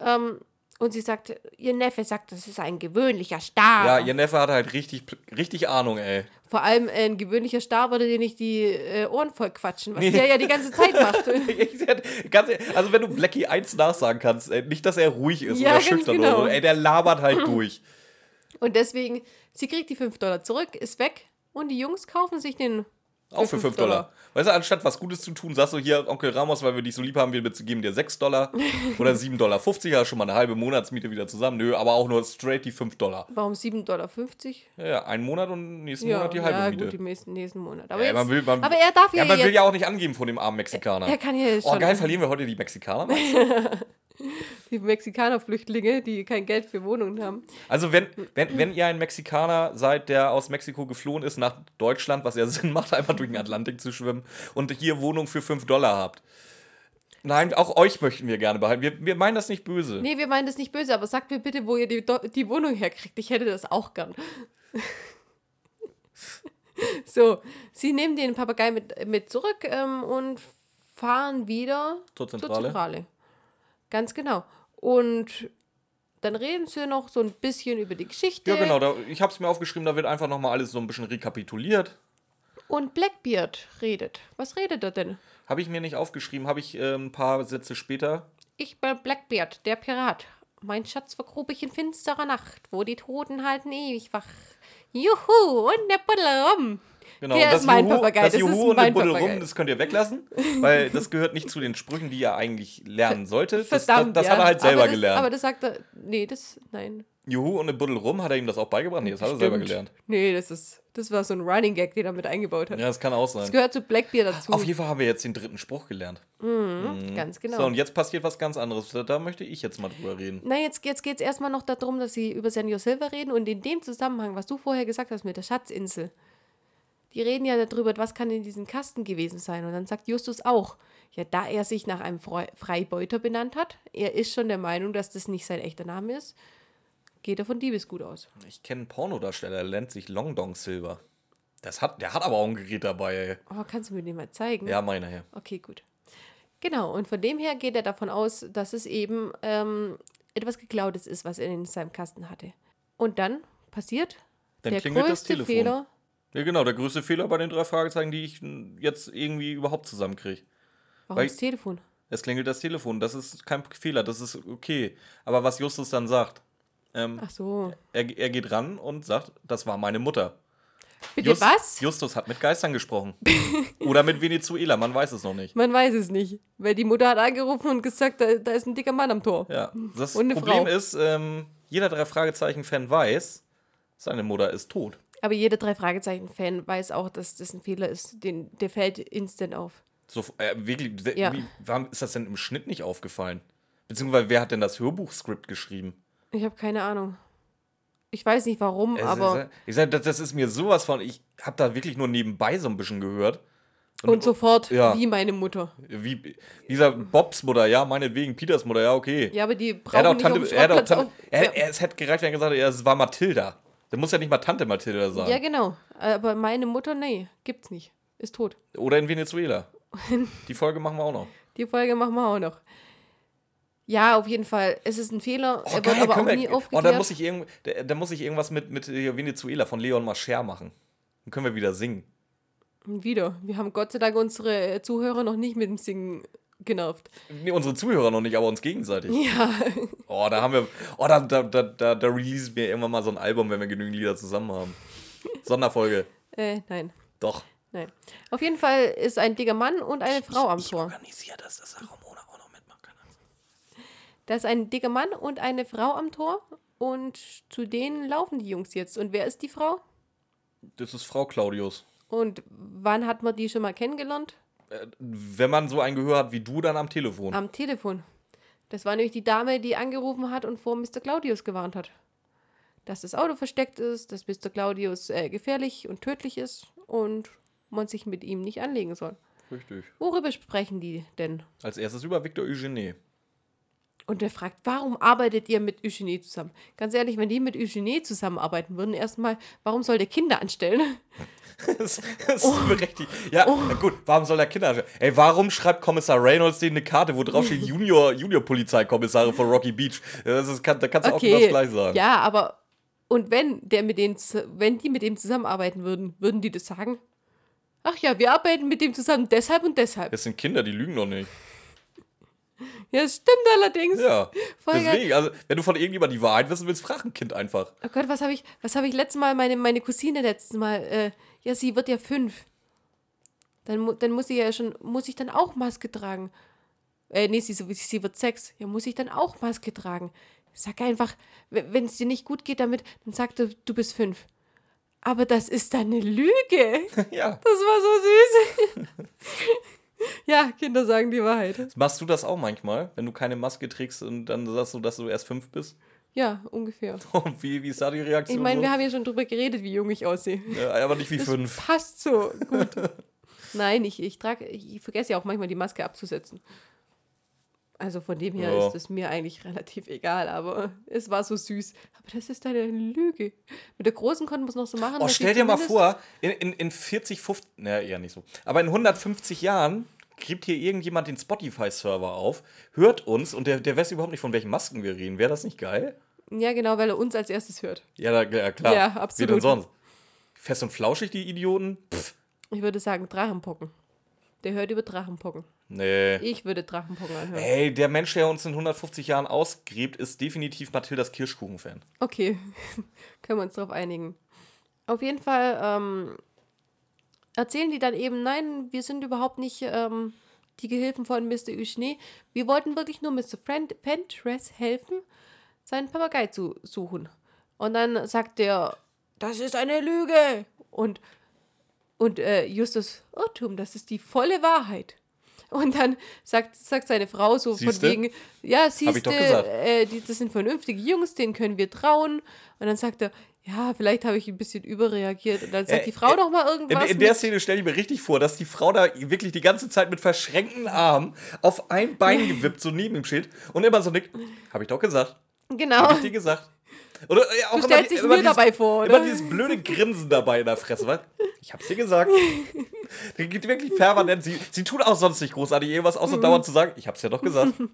Ähm, und sie sagt, ihr Neffe sagt, das ist ein gewöhnlicher Star.
Ja, ihr Neffe hat halt richtig, richtig Ahnung, ey.
Vor allem ein gewöhnlicher Star würde dir nicht die äh, Ohren voll quatschen, was der ja die ganze Zeit macht.
Ganz, also wenn du Blackie eins nachsagen kannst, ey, nicht, dass er ruhig ist
Ja,
oder schüchtern
genau.
oder so, ey, der labert halt durch.
Und deswegen, sie kriegt die 5 Dollar zurück, ist weg und die Jungs kaufen sich den.
Auch für 5 Dollar. Weißt du, anstatt was Gutes zu tun, sagst du hier, Onkel Ramos, weil wir dich so lieb haben, wir geben dir 6 Dollar oder 7,50 Dollar. Ja, schon mal eine halbe Monatsmiete wieder zusammen. Nö, aber auch nur straight die 5 Dollar.
Warum 7,50 Dollar?
Ja, ja, einen Monat und nächsten
Ja,
Monat die halbe
ja
Miete.
gut, im nächsten, nächsten Monat. Aber,
Ja,
jetzt,
man will, man,
aber er darf ja,
ja, man will ja auch nicht angeben von dem armen Mexikaner.
er kann ja
oh,
schon.
geil, verlieren wir heute die Mexikaner?
Die Mexikaner-Flüchtlinge, die kein Geld für Wohnungen haben.
Also, wenn, wenn, wenn ihr ein Mexikaner seid, der aus Mexiko geflohen ist nach Deutschland, was ja Sinn macht, einfach durch den Atlantik zu schwimmen und hier Wohnung für 5 Dollar habt. Nein, auch euch möchten wir gerne behalten. Wir, wir meinen das nicht böse.
Nee, wir meinen das nicht böse, aber sagt mir bitte, wo ihr die, die Wohnung herkriegt. Ich hätte das auch gern. so, sie nehmen den Papagei mit, mit zurück ähm, und fahren wieder
Zur
zur
Zentrale.
Ganz genau. Und dann reden sie noch so ein bisschen über die Geschichte.
Ja, genau. Da, ich habe es mir aufgeschrieben, da wird einfach nochmal alles so ein bisschen rekapituliert.
Und Blackbeard redet. Was redet er denn?
Habe ich mir nicht aufgeschrieben, habe ich äh, ein paar Sätze später.
Ich bin Blackbeard, der Pirat. Mein Schatz vergrub ich in finsterer Nacht, wo die Toten halten ewig wach. Juhu, und der Buddel rum.
Genau,
Der
das
ist mein
Juhu,
Papagei,
das
das ist
Juhu und den Buddel rum, das könnt ihr weglassen, weil das gehört nicht zu den Sprüchen, die ihr eigentlich lernen solltet. Das,
Verdammt,
das, das
ja.
hat er halt selber
aber das,
gelernt.
Aber das sagt er, nee, das, nein.
Juhu und eine Buddel rum, hat er ihm das auch beigebracht? Nee, das hat er selber
Stimmt.
gelernt.
Nee, das ist, das war so ein Running Gag, den er mit eingebaut hat.
Ja, das kann auch
Das
sein.
gehört zu Blackbeer dazu.
Auf jeden Fall haben wir jetzt den dritten Spruch gelernt.
Ganz genau.
So, und jetzt passiert was ganz anderes. Da, möchte ich jetzt mal drüber reden.
Na, jetzt, jetzt geht es erstmal noch darum, dass sie über Senior Silver reden und in dem Zusammenhang, was du vorher gesagt hast mit der Schatzinsel, die reden ja darüber, was kann in diesem Kasten gewesen sein. Und dann sagt Justus auch, ja, da er sich nach einem Freibeuter benannt hat, er ist schon der Meinung, dass das nicht sein echter Name ist, geht er von Diebesgut aus.
Ich kenne einen Pornodarsteller, der nennt sich Long Dong Silver. Das hat, der hat aber auch ein Gerät dabei, ey.
Aber kannst du mir den mal zeigen?
Ja, meiner her.
Okay, gut. Genau, und von dem her geht er davon aus, dass es eben ähm, etwas Geklautes ist, was er in seinem Kasten hatte. Und dann passiert
Dann
der größte
Telefon.
Fehler.
Ja, genau, der größte Fehler bei den drei Fragezeichen, die ich jetzt irgendwie überhaupt zusammenkriege.
Warum
Weil-
das Telefon?
Es klingelt das Telefon, das ist kein Fehler, das ist okay. Aber was Justus dann sagt, ähm,
Ach so.
er, er geht ran und sagt, das war meine Mutter.
Bitte
Just-
was?
Justus hat mit Geistern gesprochen. Oder mit Venezuela, man weiß es noch nicht.
Man weiß es nicht. Weil die Mutter hat angerufen und gesagt, da, da ist ein dicker Mann am Tor.
Ja, das Problem
Frau.
ist, ähm, jeder drei Fragezeichen-Fan weiß, seine Mutter ist tot.
Aber jeder drei Fragezeichen-Fan weiß auch, dass das ein Fehler ist. Den, der fällt instant auf.
So, äh, wirklich,
Ja.
wie, warum ist das denn im Schnitt nicht aufgefallen? Beziehungsweise, wer hat denn das Hörbuchskript geschrieben?
Ich habe keine Ahnung. Ich weiß nicht warum,
Es
aber.
ist, ich sag, das, das ist mir sowas von, ich habe da wirklich nur nebenbei so ein bisschen gehört.
Und sofort
ja.
wie meine Mutter.
Wie, gesagt, Bobs Mutter, ja, meinetwegen, Peters Mutter, ja, okay.
Ja, aber die
er hat
brauchen
auch
nicht
Tante,
auf dem
er hat auch Tante,
auf.
er,
ja.
er, es hätte gereicht, wenn er gesagt hätte, es war Mathilda. Der muss ja nicht mal Tante Mathilda sagen.
ja, genau. Aber meine Mutter, nee, gibt's nicht. Ist tot.
Oder in Venezuela. Die Folge machen wir auch noch.
Die Folge machen wir auch noch. Ja, auf jeden Fall. Es ist ein Fehler.
Oh,
er wird
geil,
aber auch
wir,
nie
oh,
aufgeklärt.
da muss ich, irgend, da, da muss ich irgendwas mit, mit hier Venezuela von Leon Mascher machen. Dann können wir wieder singen.
Wieder. Wir haben Gott sei Dank unsere äh, Zuhörer noch nicht mit dem Singen genervt.
Nee, unsere Zuhörer noch nicht, aber uns gegenseitig.
Ja,
Oh, da haben wir. Oh, da, da, da, da, da releasen wir irgendwann mal so ein Album, wenn wir genügend Lieder zusammen haben. Sonderfolge.
äh, nein.
Doch.
Nein. Auf jeden Fall ist ein dicker Mann und eine Frau am
Ich
Tor.
organisiere das, dass Ramona auch noch mitmachen kann.
Da ist ein dicker Mann und eine Frau am Tor und zu denen laufen die Jungs jetzt. Und wer ist die Frau?
Das ist Frau Claudius.
Und wann hat man die schon mal kennengelernt?
Wenn man so ein Gehör hat wie du, dann am Telefon.
Am Telefon. Das war nämlich die Dame, die angerufen hat und vor Mr. Claudius gewarnt hat. Dass das Auto versteckt ist, dass Mr. Claudius äh, gefährlich und tödlich ist und man sich mit ihm nicht anlegen soll.
Richtig.
Worüber sprechen die denn?
Als erstes über Victor Eugenie.
Und er fragt, warum arbeitet ihr mit Eugenie zusammen? Ganz ehrlich, wenn die mit Eugenie zusammenarbeiten würden, erstmal, warum soll der Kinder anstellen?
Das, das ist berechtigt. Ja,
Oh.
gut, warum soll der Kinder. Ey, warum schreibt Kommissar Reynolds denen eine Karte, wo drauf steht Junior, Junior Polizeikommissare von Rocky Beach? Das ist, kann, da kannst du auch genau das gleich sagen.
ja, aber und wenn der mit denen, wenn die mit dem zusammenarbeiten würden, würden die das sagen? Ach ja, wir arbeiten mit dem zusammen deshalb und deshalb.
Das sind Kinder, die lügen doch nicht.
Ja, das stimmt allerdings.
Ja.
Voll geil.
Deswegen, also, wenn du von irgendjemandem die Wahrheit wissen willst, frag ein Kind einfach.
Oh Gott, was habe ich, was habe ich letztes Mal, meine, meine Cousine letztes Mal, äh, ja, sie wird ja fünf. Dann, dann muss sie ja schon, muss ich dann auch Maske tragen. Äh, nee, sie, sie wird sechs. Ja, muss ich dann auch Maske tragen. Sag einfach, wenn es dir nicht gut geht damit, dann sag du, du bist fünf. Aber das ist dann eine Lüge.
ja.
Das war so süß. ja, Kinder sagen die Wahrheit.
Machst du das auch manchmal, wenn du keine Maske trägst und dann sagst du, dass du erst fünf bist?
Ja, ungefähr.
Und wie, wie ist da die Reaktion?
Ich meine,
so?
wir haben ja schon drüber geredet, wie jung ich aussehe.
ja, aber nicht wie
Das
fünf.
passt so gut. Nein, ich, ich trage, ich vergesse ja auch manchmal die Maske abzusetzen. Also von dem her
Ja.
ist es mir eigentlich relativ egal, aber es war so süß. Aber das ist eine Lüge. Mit der großen konnten wir es noch so machen.
Oh, stell dir mal vor, in, in, in 40, 50, naja, eher nicht so. Aber in 150 Jahren kriegt hier irgendjemand den Spotify-Server auf, hört uns und der, der weiß überhaupt nicht, von welchen Masken wir reden. Wäre das nicht geil?
Ja, genau, weil er uns als erstes hört.
Ja, da, ja klar.
Ja,
Wie denn
absolut.
sonst? Fest und flauschig, die Idioten? Pff,
Ich würde sagen Drachenpocken. Der hört über Drachenpocken.
Nee.
Ich würde Drachenpocken anhören.
Ey, der Mensch, der uns in 150 Jahren ausgräbt, ist definitiv Mathildas Kirschkuchen-Fan.
Okay, können wir uns darauf einigen. Auf jeden Fall ähm, erzählen die dann eben, nein, wir sind überhaupt nicht ähm, die Gehilfen von Mr. Uschnee. Wir wollten wirklich nur Mr. Friend Pentress helfen, seinen Papagei zu suchen. Und dann sagt der, das ist eine Lüge. Und, und äh, Justus, Irrtum, das ist die volle Wahrheit. Und dann sagt, sagt seine Frau so
Siehste?
von wegen, ja, siehst du, äh, das sind vernünftige Jungs, denen können wir trauen. Und dann sagt er, ja, vielleicht habe ich ein bisschen überreagiert. Und dann sagt
Äh,
die Frau
äh,
doch mal
In,
irgendwas.
in der
mit-
Szene stelle ich mir richtig vor, dass die Frau da wirklich die ganze Zeit mit verschränkten Armen auf ein Bein gewippt, so neben ihm steht und immer so nickt. Habe ich doch gesagt.
genau.
Habe ich dir gesagt. Oder äh, auch
Du stellst dich mir dabei vor,
Immer
oder?
dieses blöde Grinsen dabei in der Fresse. Was? Ich hab's dir gesagt. Die geht wirklich permanent. Sie, sie tut auch sonst nicht großartig irgendwas, außer
Mhm.
dauernd zu sagen, ich hab's dir doch gesagt.
Und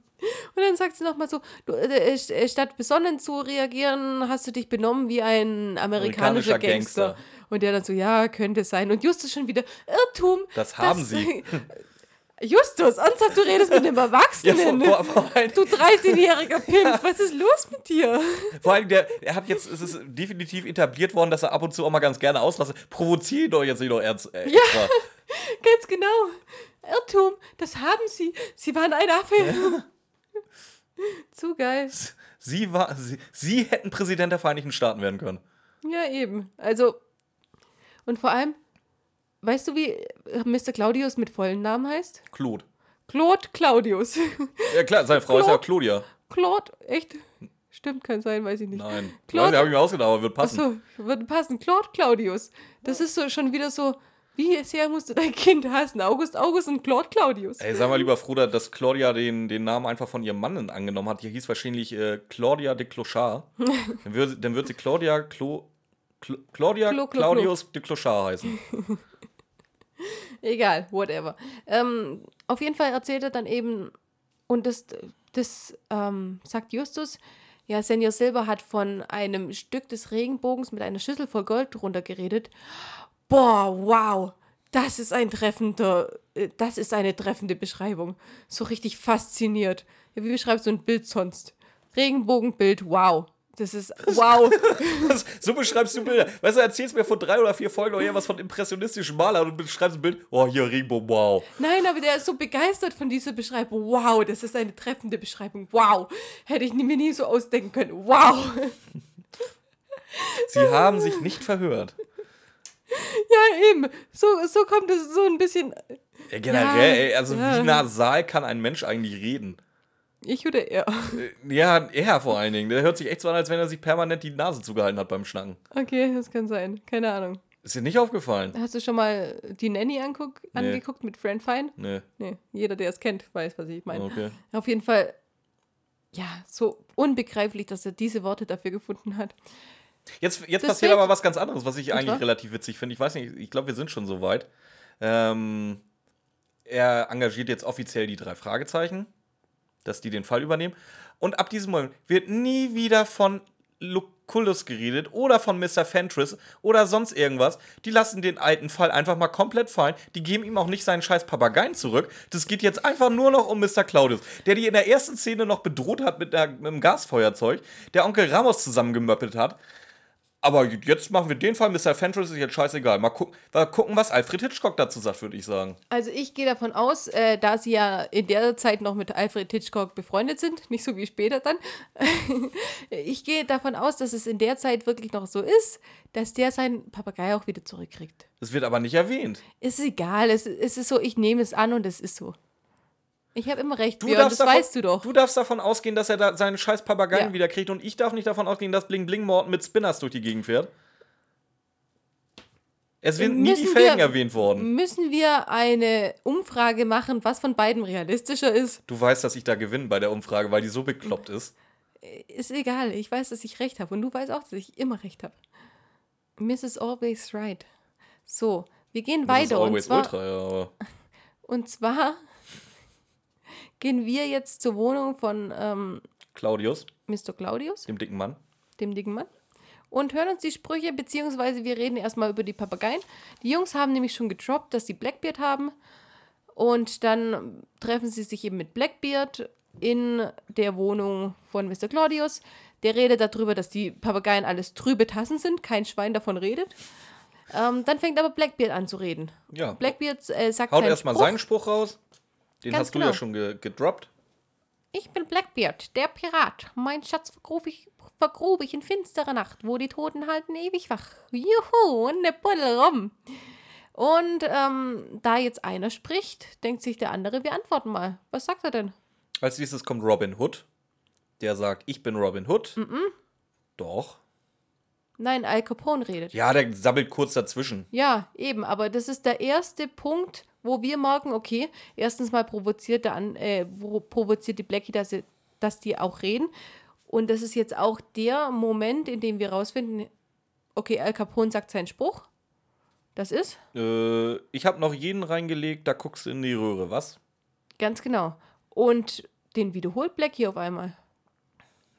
dann sagt sie nochmal so, du, äh, äh, statt besonnen zu reagieren, hast du dich benommen wie ein amerikanischer,
Amerikanischer
Gangster.
Gangster.
Und der dann so, ja, könnte sein. Und Justus schon wieder, Irrtum.
Das haben sie.
Justus, ernsthaft, du redest mit einem
Ja,
Erwachsenen.
vor, vor, vor, allem,
du 13-jähriger Pimp, was ist los mit dir?
vor allem der, er hat jetzt, es ist definitiv etabliert worden, dass er ab und zu auch mal ganz gerne ausrastet. Provoziere doch jetzt nicht noch ernst. Äh, extra.
Ganz genau. Irrtum, das haben sie. Sie waren ein Affe. Zu geil.
Sie, war, sie, sie hätten Präsident der Vereinigten Staaten werden können.
Ja, eben. Also, und vor allem, weißt du, wie Mr. Claudius mit vollen Namen heißt?
Claude.
Claude Claudius.
Ja klar, seine Frau ist ja Claudia.
Claude, echt? Stimmt, kann sein, weiß ich nicht.
Nein.
Claude-
Claude. habe ich mir ausgedacht, aber wird passen.
Achso, würde passen. Claude Claudius. Das ist so schon wieder so, wie sehr musst du dein Kind hassen? August August und Claude Claudius.
Ey, sag mal lieber froh, dass Claudia den, den Namen einfach von ihrem Mann angenommen hat. Die hieß wahrscheinlich äh, Claudia de Clochard. dann, würde, dann wird sie Claudia Clo, Cl Claudia
Klo, Klo,
Claudius de Clochard heißen.
Egal, whatever. Ähm, auf jeden Fall erzählt er dann eben, und das, das ähm, sagt Justus, ja, Senior Silver hat von einem Stück des Regenbogens mit einer Schüssel voll Gold drunter geredet. Boah, wow, das ist ein treffender, äh, das ist eine treffende Beschreibung. So richtig fasziniert. Wie beschreibst du ein Bild sonst? Regenbogenbild, wow. Das ist wow.
so beschreibst du Bilder. Weißt du, erzählst mir von drei oder vier Folgen noch irgendwas von impressionistischen Malern und beschreibst ein Bild. Oh, hier Regenbogen, wow.
Nein, aber der ist so begeistert von dieser Beschreibung. Wow, das ist eine treffende Beschreibung. Wow. Hätte ich mir nie so ausdenken können. Wow.
Sie haben sich nicht verhört.
Ja, eben. So, so kommt es so ein bisschen.
Ja, generell,
Ja,
ey, also
ja.
wie nasal kann ein Mensch eigentlich reden?
Ich oder er?
Ja, er vor allen Dingen. Der hört sich echt so an, als wenn er sich permanent die Nase zugehalten hat beim Schnacken.
Okay, das kann sein. Keine Ahnung.
Ist dir nicht aufgefallen?
Hast du schon mal die Nanny anguck,
Nee.
angeguckt mit Friend Fine?
Nee.
Nee, jeder, der es kennt, weiß, was ich meine.
Okay.
Auf jeden Fall, ja, so unbegreiflich, dass er diese Worte dafür gefunden hat.
Jetzt, jetzt
Das
passiert aber was ganz anderes, was ich eigentlich relativ witzig finde. Ich weiß nicht, ich glaube, wir sind schon so weit. Ähm, er engagiert jetzt offiziell die drei Fragezeichen, dass die den Fall übernehmen. Und ab diesem Moment wird nie wieder von Lucullus geredet oder von Mr. Fentress oder sonst irgendwas. Die lassen den alten Fall einfach mal komplett fallen. Die geben ihm auch nicht seinen scheiß Papageien zurück. Das geht jetzt einfach nur noch um Mr. Claudius, der die in der ersten Szene noch bedroht hat mit, der, mit dem Gasfeuerzeug, der Onkel Ramos zusammengemöppelt hat. Aber jetzt machen wir den Fall, Mr. Fentress ist jetzt scheißegal. Mal, guck, mal gucken, was Alfred Hitchcock dazu sagt, würde ich sagen.
Also ich gehe davon aus, äh, da sie ja in der Zeit noch mit Alfred Hitchcock befreundet sind, nicht so wie später dann, ich gehe davon aus, dass es in der Zeit wirklich noch so ist, dass der seinen Papagei auch wieder zurückkriegt.
Das wird aber nicht erwähnt.
Es ist egal, es, es ist so, ich nehme es an und es ist so. Ich habe immer recht,
Du
Björn, das
davon,
weißt du doch.
Du darfst davon ausgehen, dass er da seinen scheiß Papageien
Ja.
wieder kriegt und ich darf nicht davon ausgehen, dass Bling Bling Morton mit Spinners durch die Gegend fährt. Es sind nie die Felgen
wir-
erwähnt worden.
Müssen wir eine Umfrage machen, was von beiden realistischer ist?
Du weißt, dass ich da gewinne bei der Umfrage, weil die so bekloppt ist.
Ist egal, ich weiß, dass ich recht habe und du weißt auch, dass ich immer recht habe. Mrs. Always Right. So, wir gehen
ist
weiter und
always
zwar,
ultra, ja,
und zwar gehen wir jetzt zur Wohnung von ähm,
Claudius,
Mr. Claudius,
dem dicken Mann.
dem dicken Mann, und hören uns die Sprüche, beziehungsweise wir reden erstmal über die Papageien. Die Jungs haben nämlich schon gedroppt, dass sie Blackbeard haben. Und dann treffen sie sich eben mit Blackbeard in der Wohnung von Mr. Claudius. Der redet darüber, dass die Papageien alles trübe Tassen sind, kein Schwein davon redet. Ähm, dann fängt aber Blackbeard an zu reden.
Ja.
Blackbeard äh, sagt
Haut erstmal seinen Spruch raus. Den
Ganz
hast du
genau.
ja schon ge gedroppt.
Ich bin Blackbeard, der Pirat. Mein Schatz verkaufe ich, vergrub ich in finsterer Nacht, wo die Toten halten ewig wach. Juhu, und ne Buddel rum. Und ähm, da jetzt einer spricht, denkt sich der andere, wir antworten mal. Was sagt er denn?
Als nächstes kommt Robin Hood. Der sagt, ich bin Robin Hood. Doch.
Nein, Al Capone redet.
Ja, der sabbelt kurz dazwischen.
Ja, eben, aber das ist der erste Punkt, wo wir merken, okay, erstens mal provoziert, der an, äh, provoziert die Blackie, dass, sie, dass die auch reden. Und das ist jetzt auch der Moment, in dem wir rausfinden, okay, Al Capone sagt seinen Spruch. Das ist,
Äh, ich habe noch jeden reingelegt, da guckst du in die Röhre, was?
ganz genau. Und den wiederholt Blackie auf einmal.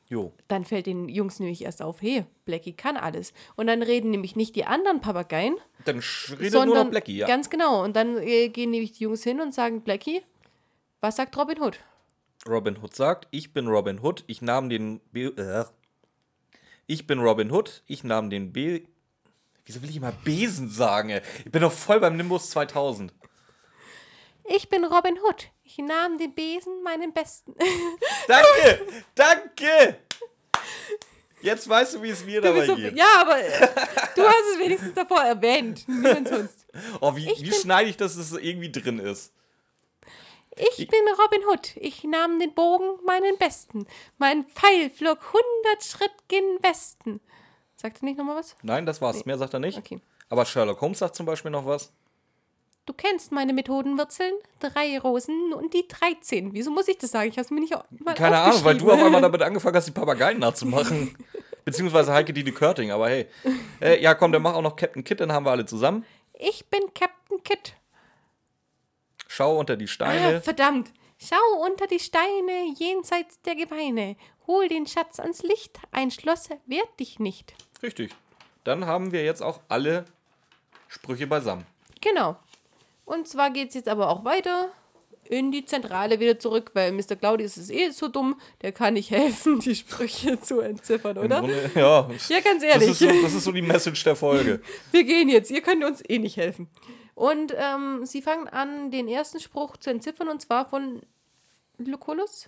Jo.
Dann fällt den Jungs nämlich erst auf, hey, Blackie kann alles. Und dann reden nämlich nicht die anderen Papageien,
Dann redet
sondern
nur noch Blackie, ja.
ganz genau. Und dann äh, gehen nämlich die Jungs hin und sagen, Blackie, was sagt Robin Hood?
Robin Hood sagt, ich bin Robin Hood, ich nahm den Be äh. Ich bin Robin Hood, ich nahm den Be Wieso will ich immer Besen sagen? Ey? Ich bin doch voll beim Nimbus 2000.
Ich bin Robin Hood. Ich nahm den Besen, meinen besten.
Danke! danke! Jetzt weißt du, wie es mir
Du
dabei
so,
geht.
ja, aber äh, du hast es wenigstens davor erwähnt. Niemand sonst.
Oh, wie,
Ich
wie
bin-
schneide ich, dass es irgendwie drin ist?
Ich bin Robin Hood. Ich nahm den Bogen, meinen besten. Mein Pfeil flog hundert Schritt gen Westen. Sagt er nicht nochmal was?
Nein, das war's. Mehr sagt er nicht.
Okay.
Aber Sherlock Holmes sagt zum Beispiel noch was.
Du kennst meine Methodenwurzeln. Drei Rosen und die 13. Wieso muss ich das sagen? Ich habe es mir nicht mal
Keine Ahnung, weil du auf einmal damit angefangen hast, die Papageien nachzumachen. Beziehungsweise Heike Dine Körting, aber hey. Äh, ja, komm, dann mach auch noch Captain Kid, dann haben wir alle zusammen.
Ich bin Captain Kidd.
Schau unter die
Ah,
Steine.
verdammt. Schau unter die Steine jenseits der Gebeine. Hol den Schatz ans Licht. Ein Schloss wehrt dich nicht.
Richtig. Dann haben wir jetzt auch alle Sprüche beisammen.
Genau. Und zwar geht es jetzt aber auch weiter in die Zentrale wieder zurück, weil Mr. Claudius ist eh so dumm, der kann nicht helfen, die Sprüche zu entziffern, oder?
Grunde, ja.
Ja, ganz
Das
ehrlich.
ist, so, das ist so die Message der Folge.
Wir gehen jetzt, ihr könnt uns eh nicht helfen. Und ähm, sie fangen an, den ersten Spruch zu entziffern, und zwar von Lucullus.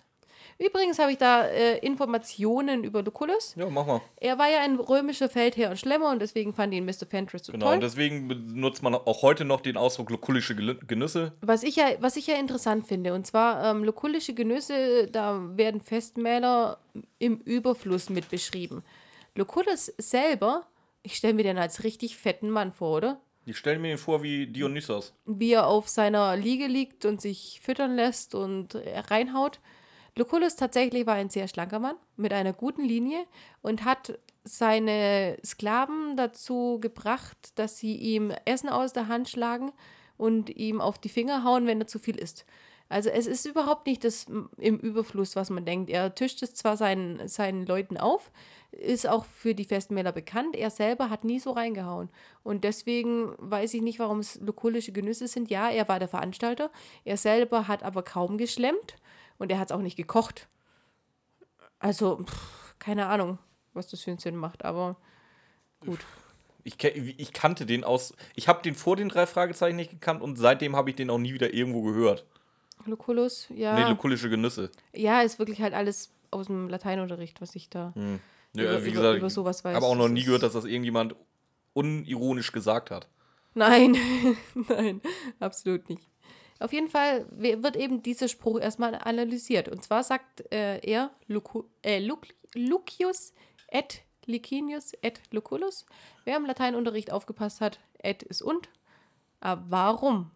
Übrigens habe ich da äh, Informationen über Lucullus.
Ja, mach mal.
Er war ja ein römischer Feldherr und Schlemmer und deswegen fand ihn Mr. Fentress so
Genau,
toll.
und deswegen benutzt man auch heute noch den Ausdruck lokulische Gel- Genüsse.
Was ich ja, was ich ja interessant finde, und zwar ähm, lokulische Genüsse, da werden Festmäler im Überfluss mit beschrieben. Lucullus selber, ich stelle mir den als richtig fetten Mann vor, oder?
Ich stelle mir ihn vor wie Dionysos.
Wie er auf seiner Liege liegt und sich füttern lässt und äh, reinhaut. Lucullus tatsächlich war ein sehr schlanker Mann mit einer guten Linie und hat seine Sklaven dazu gebracht, dass sie ihm Essen aus der Hand schlagen und ihm auf die Finger hauen, wenn er zu viel isst. Also es ist überhaupt nicht das im Überfluss, was man denkt. Er tischt es zwar seinen, seinen Leuten auf, ist auch für die Festmäler bekannt. Er selber hat nie so reingehauen. Und deswegen weiß ich nicht, warum es lukullische Genüsse sind. Ja, er war der Veranstalter. Er selber hat aber kaum geschlemmt und er hat es auch nicht gekocht. Also, pff, keine Ahnung, was das Sinn macht, aber gut.
Ich, ich kannte den aus. Ich habe den vor den drei Fragezeichen nicht gekannt und seitdem habe ich den auch nie wieder irgendwo gehört.
Lucullus, ja.
Nee, lokulische Genüsse.
ja, ist wirklich halt alles aus dem Lateinunterricht, was ich da
Ja,
über,
wie
über,
gesagt,
über sowas weiß.
ich habe auch noch nie gehört, dass das irgendjemand unironisch gesagt hat.
Nein, nein, absolut nicht. Auf jeden Fall wird eben dieser Spruch erstmal analysiert. Und zwar sagt äh, er Lucu, äh, Luc, Lucius et Licinius et Lucullus. Wer im Lateinunterricht aufgepasst hat, et ist und. Aber warum?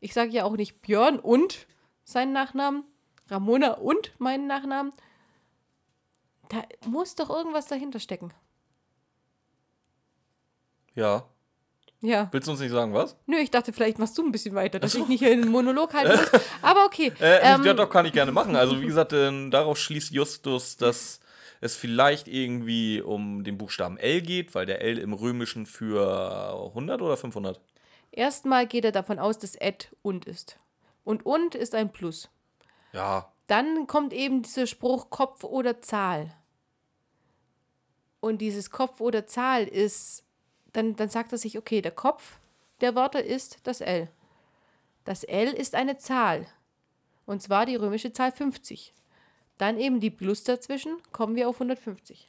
Ich sage ja auch nicht Björn und seinen Nachnamen, Ramona und meinen Nachnamen. Da muss doch irgendwas dahinter stecken.
Ja.
Ja.
Willst du uns nicht sagen, was?
Nö, ich dachte, vielleicht machst du ein bisschen weiter, dass ich nicht hier einen Monolog halten muss. Aber okay.
Äh,
ähm,
ja, doch, kann ich gerne machen. Also, wie gesagt, äh, darauf schließt Justus, dass es vielleicht irgendwie um den Buchstaben L geht, weil der L im Römischen für 100 oder 500?
Erstmal geht er davon aus, dass et und ist. Und und ist ein Plus.
Ja.
Dann kommt eben dieser Spruch Kopf oder Zahl. Und dieses Kopf oder Zahl ist, dann, dann sagt er sich, okay, der Kopf der Wörter ist das L. Das L ist eine Zahl. Und zwar die römische Zahl 50. Dann eben die Plus dazwischen, kommen wir auf 150.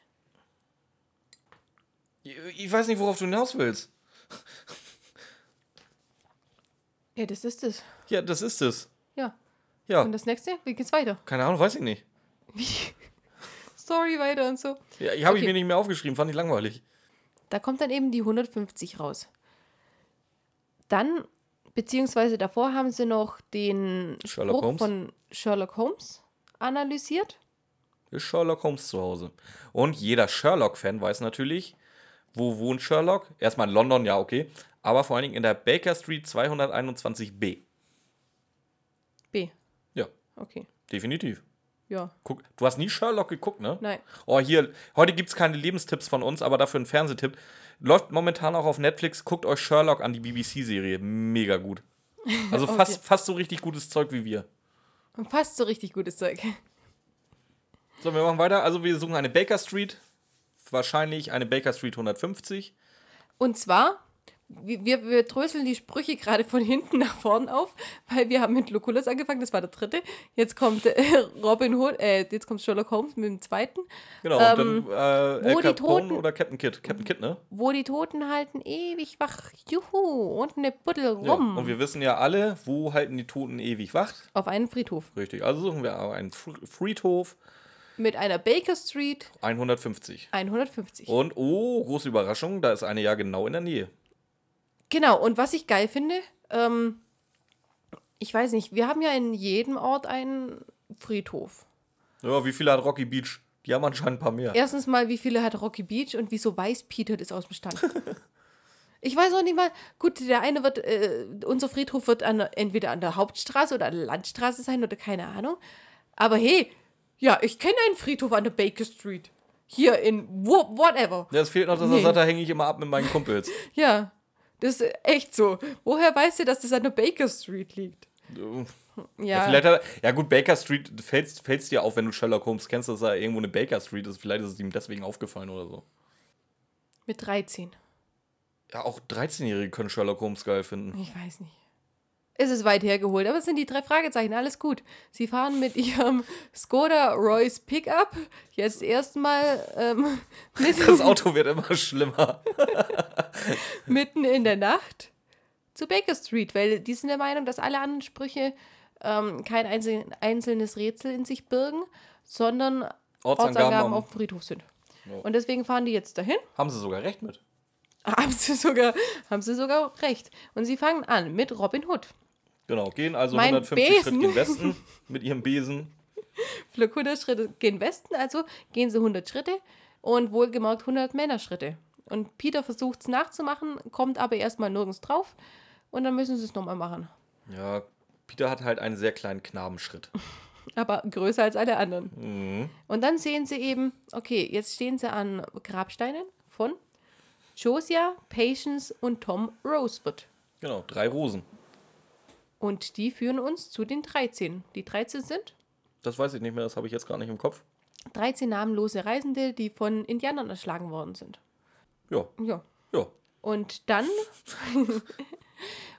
Ich weiß nicht, worauf du hinaus willst.
Ja, das ist es.
Ja, das ist es.
Ja.
Ja.
Und das nächste? Wie geht's weiter?
Keine Ahnung, weiß ich nicht.
Story weiter und so.
Ja, ich habe ich
Okay.
mir nicht mehr aufgeschrieben, fand ich langweilig.
Da kommt dann eben die 150 raus. Dann, beziehungsweise davor haben sie noch den
Sherlock
Spruch
Holmes.
von Sherlock Holmes analysiert.
Ist Sherlock Holmes zu Hause. Und jeder Sherlock-Fan weiß natürlich, wo wohnt Sherlock? Erstmal in London, ja, okay. Aber vor allen Dingen in der Baker Street 221b.
B.
Ja,
Okay.
definitiv.
Ja.
Guck, du hast nie Sherlock geguckt, ne?
Nein.
Oh, hier, heute gibt es keine Lebenstipps von uns, aber dafür ein Fernsehtipp. Läuft momentan auch auf Netflix. Guckt euch Sherlock an, die BBC-Serie. Mega gut. Also
Okay.
fast, fast so richtig gutes Zeug wie wir.
Und fast so richtig gutes Zeug.
So, wir machen weiter. Also wir suchen eine Baker Street. Wahrscheinlich eine Baker Street 150.
Und zwar, wir, wir, wir dröseln die Sprüche gerade von hinten nach vorn auf, weil wir haben mit Lucullus angefangen, das war der dritte. Jetzt kommt äh, Robin Hood, äh, jetzt kommt Sherlock Holmes mit dem zweiten.
Genau,
Ähm,
und dann äh,
wo die Toten-
oder Captain Kidd. Captain Kidd, ne?
Wo die Toten halten ewig wach. Juhu, und eine Buddel
Ja.
rum.
Und wir wissen ja alle, wo halten die Toten ewig wach.
auf einen Friedhof.
Richtig, also suchen wir einen Fr- Friedhof
Mit einer Baker Street
150.
150.
Und, oh, große Überraschung, da ist eine ja genau in der Nähe.
Genau, und was ich geil finde, ähm, ich weiß nicht, wir haben ja in jedem Ort einen Friedhof.
Ja, wie viele hat Rocky Beach? Die haben anscheinend ein paar mehr.
Erstens mal, wie viele hat Rocky Beach und wieso weiß Peter das aus dem Stand? ich weiß auch nicht mal, gut, der eine wird, äh, unser Friedhof wird an, der- entweder an der Hauptstraße oder an der Landstraße sein oder keine Ahnung. Aber hey, ja, ich kenne einen Friedhof an der Baker Street. Hier in whatever.
Ja, es fehlt noch, dass er
Nee.
sagt, da hänge ich immer ab mit meinen Kumpels.
Ja, das ist echt so. Woher weißt du, dass das an der Baker Street liegt?
Ja,
Ja,
vielleicht hat er, ja gut, Baker Street fällt es dir auf, wenn du Sherlock Holmes kennst, dass da irgendwo eine Baker Street ist. Vielleicht ist es ihm deswegen aufgefallen oder so.
mit 13.
Ja, auch 13-Jährige können Sherlock Holmes geil finden.
Ich weiß nicht. Es ist weit hergeholt, aber es sind die drei Fragezeichen, alles gut. Sie fahren mit ihrem Skoda Royce Pickup jetzt erstmal ähm,
Das
mitten,
Auto wird immer schlimmer.
mitten in der Nacht zu Baker Street, weil die sind der Meinung, dass alle anderen Sprüche ähm, kein einzel einzelnes Rätsel in sich birgen, sondern
Ortsangaben
Ortsangaben auf dem Friedhof sind. Und deswegen fahren die jetzt dahin.
Haben sie sogar recht mit.
Haben sie sogar, haben sie sogar recht. Und sie fangen an mit Robin Hood.
Genau, gehen also
Mein
150
Besen.
Schritt gen Westen mit ihrem Besen.
Flug 100 Schritte gehen Westen, also gehen sie 100 Schritte und wohlgemerkt 100 Männerschritte. Und Peter versucht es nachzumachen, kommt aber erstmal nirgends drauf und dann müssen sie es nochmal machen.
Ja, Peter hat halt einen sehr kleinen Knabenschritt.
Aber größer als alle anderen.
Mhm.
Und dann sehen sie eben, okay, jetzt stehen sie an Grabsteinen von Josiah, Patience und Tom Rosewood.
Genau, drei Rosen.
Und die führen uns zu den 13. Die 13 sind
Das weiß ich nicht mehr, das habe ich jetzt gar nicht im Kopf.
13 namenlose Reisende, die von Indianern erschlagen worden sind.
Ja,
Ja.
ja.
Und dann,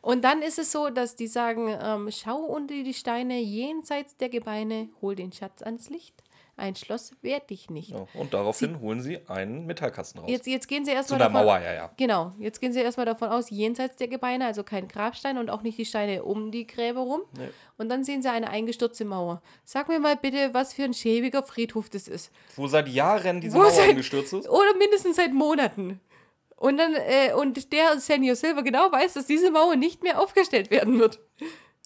und dann ist es so, dass die sagen, ähm, schau unter die Steine jenseits der Gebeine, hol den Schatz ans Licht. Ein Schloss wehrt dich nicht.
ja. Und daraufhin holen sie einen Metallkasten raus.
Jetzt, jetzt gehen sie
Zu
erstmal
der
davon,
Mauer, ja, ja.
Genau, jetzt gehen sie erstmal davon aus, jenseits der Gebeine, also kein Grabstein und auch nicht die Steine um die Gräber rum.
Nee.
Und dann sehen sie eine eingestürzte Mauer. Sag mir mal bitte, was für ein schäbiger Friedhof das ist.
Wo seit Jahren diese
Wo
Mauer
seit-
eingestürzt ist.
Oder mindestens seit Monaten. Und dann, äh, und der Senior Silver genau weiß, dass diese Mauer nicht mehr aufgestellt werden wird.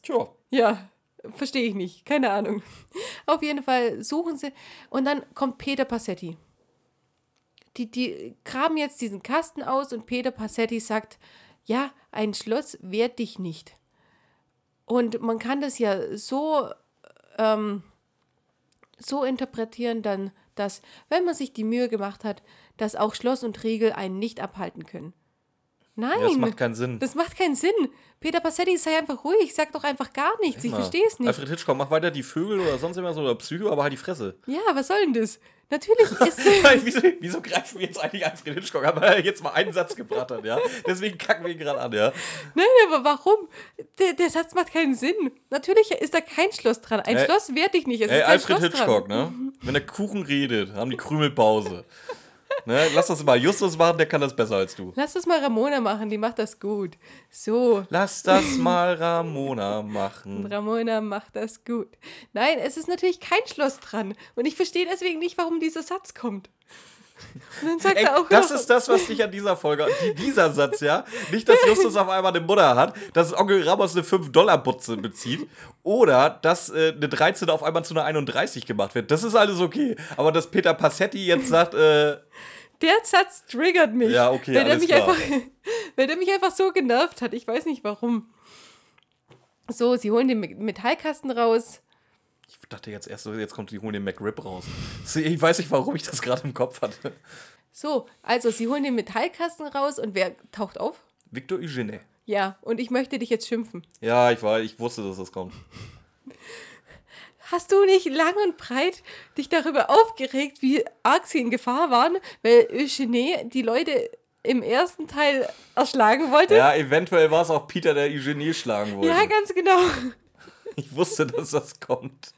Tja,
Ja, verstehe ich nicht. Keine Ahnung. Auf jeden Fall suchen sie. Und dann kommt Peter Passetti. Die, die graben jetzt diesen Kasten aus und Peter Passetti sagt, ja, ein Schloss wehrt dich nicht. Und man kann das ja so, ähm, so interpretieren dann, dass, wenn man sich die Mühe gemacht hat, dass auch Schloss und Riegel einen nicht abhalten können. Nein,
ja, das macht keinen Sinn.
das macht keinen Sinn. Peter Passetti, sei einfach ruhig, sag doch einfach gar nichts. Ich verstehe es nicht.
Alfred Hitchcock, mach weiter die Vögel oder sonst immer so oder Psycho, aber halt die Fresse.
Ja, was soll denn das? Natürlich ist.
wieso, wieso greifen wir jetzt eigentlich Alfred Hitchcock an, weil er jetzt mal einen Satz gebracht hat, ja? Deswegen kacken wir ihn gerade an, ja?
Nein, aber warum? Der, der Satz macht keinen Sinn. Natürlich ist da kein Schloss dran. Ein
Ey,
Schloss wehrt dich nicht. Es
Ey, Alfred
Schloss
Hitchcock,
dran.
ne? Wenn der Kuchen redet, haben die Krümelpause. Ne? Lass das mal Justus machen, der kann das besser als du.
Lass das mal Ramona machen, die macht das gut. So.
Lass das mal Ramona machen.
Ramona macht das gut. Nein, es ist natürlich kein Schloss dran. Und ich verstehe deswegen nicht, warum dieser Satz kommt. Und dann sagt
Ey,
er auch
das
noch,
ist das, was dich an dieser Folge, die, dieser Satz, ja. Nicht, dass Justus auf einmal eine Mutter hat, dass Onkel Ramos eine 5-Dollar-Butze bezieht oder dass äh, eine 13 auf einmal zu einer 31 gemacht wird. Das ist alles okay. Aber dass Peter Passetti jetzt sagt, äh,
der Satz triggert mich.
Ja, okay,
weil der, mich
klar.
einfach, weil der mich einfach so genervt hat. Ich weiß nicht warum. So, sie holen den Me- Metallkasten raus.
ich dachte jetzt erst, jetzt kommt die holen den McRib raus. Ich weiß nicht, warum ich das gerade im Kopf hatte.
So, also sie holen den Metallkasten raus und wer taucht auf?
Victor Eugene.
Ja, und ich möchte dich jetzt schimpfen.
Ja, ich war, ich wusste, dass das kommt.
Hast du nicht lang und breit dich darüber aufgeregt, wie arg sie in Gefahr waren, weil Eugenie die Leute im ersten Teil erschlagen wollte?
Ja, eventuell war es auch Peter, der Eugenie schlagen wollte.
Ja, ganz genau.
ich wusste, dass das kommt.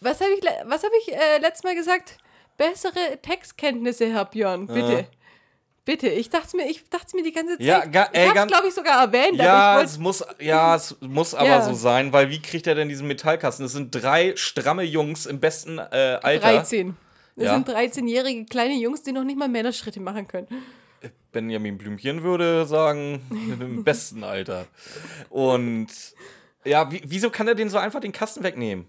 Was habe ich, was hab ich äh, letztes Mal gesagt? Bessere Textkenntnisse, Herr Björn, bitte.
Ja.
Bitte. Ich dachte mir, ich dachte mir die ganze Zeit.
Ja, ga- ey,
ich
ganz-
glaube ich, sogar erwähnt,
Ja,
aber
es muss, ja, es muss aber
Ja.
so sein, weil wie kriegt er denn diesen Metallkasten? Das sind drei stramme Jungs im besten äh, Alter.
13. Das
Ja.
sind 13-jährige kleine Jungs, die noch nicht mal Männerschritte machen können.
Benjamin Blümchen würde sagen, im besten Alter. Und ja, wie, wieso kann er den so einfach den Kasten wegnehmen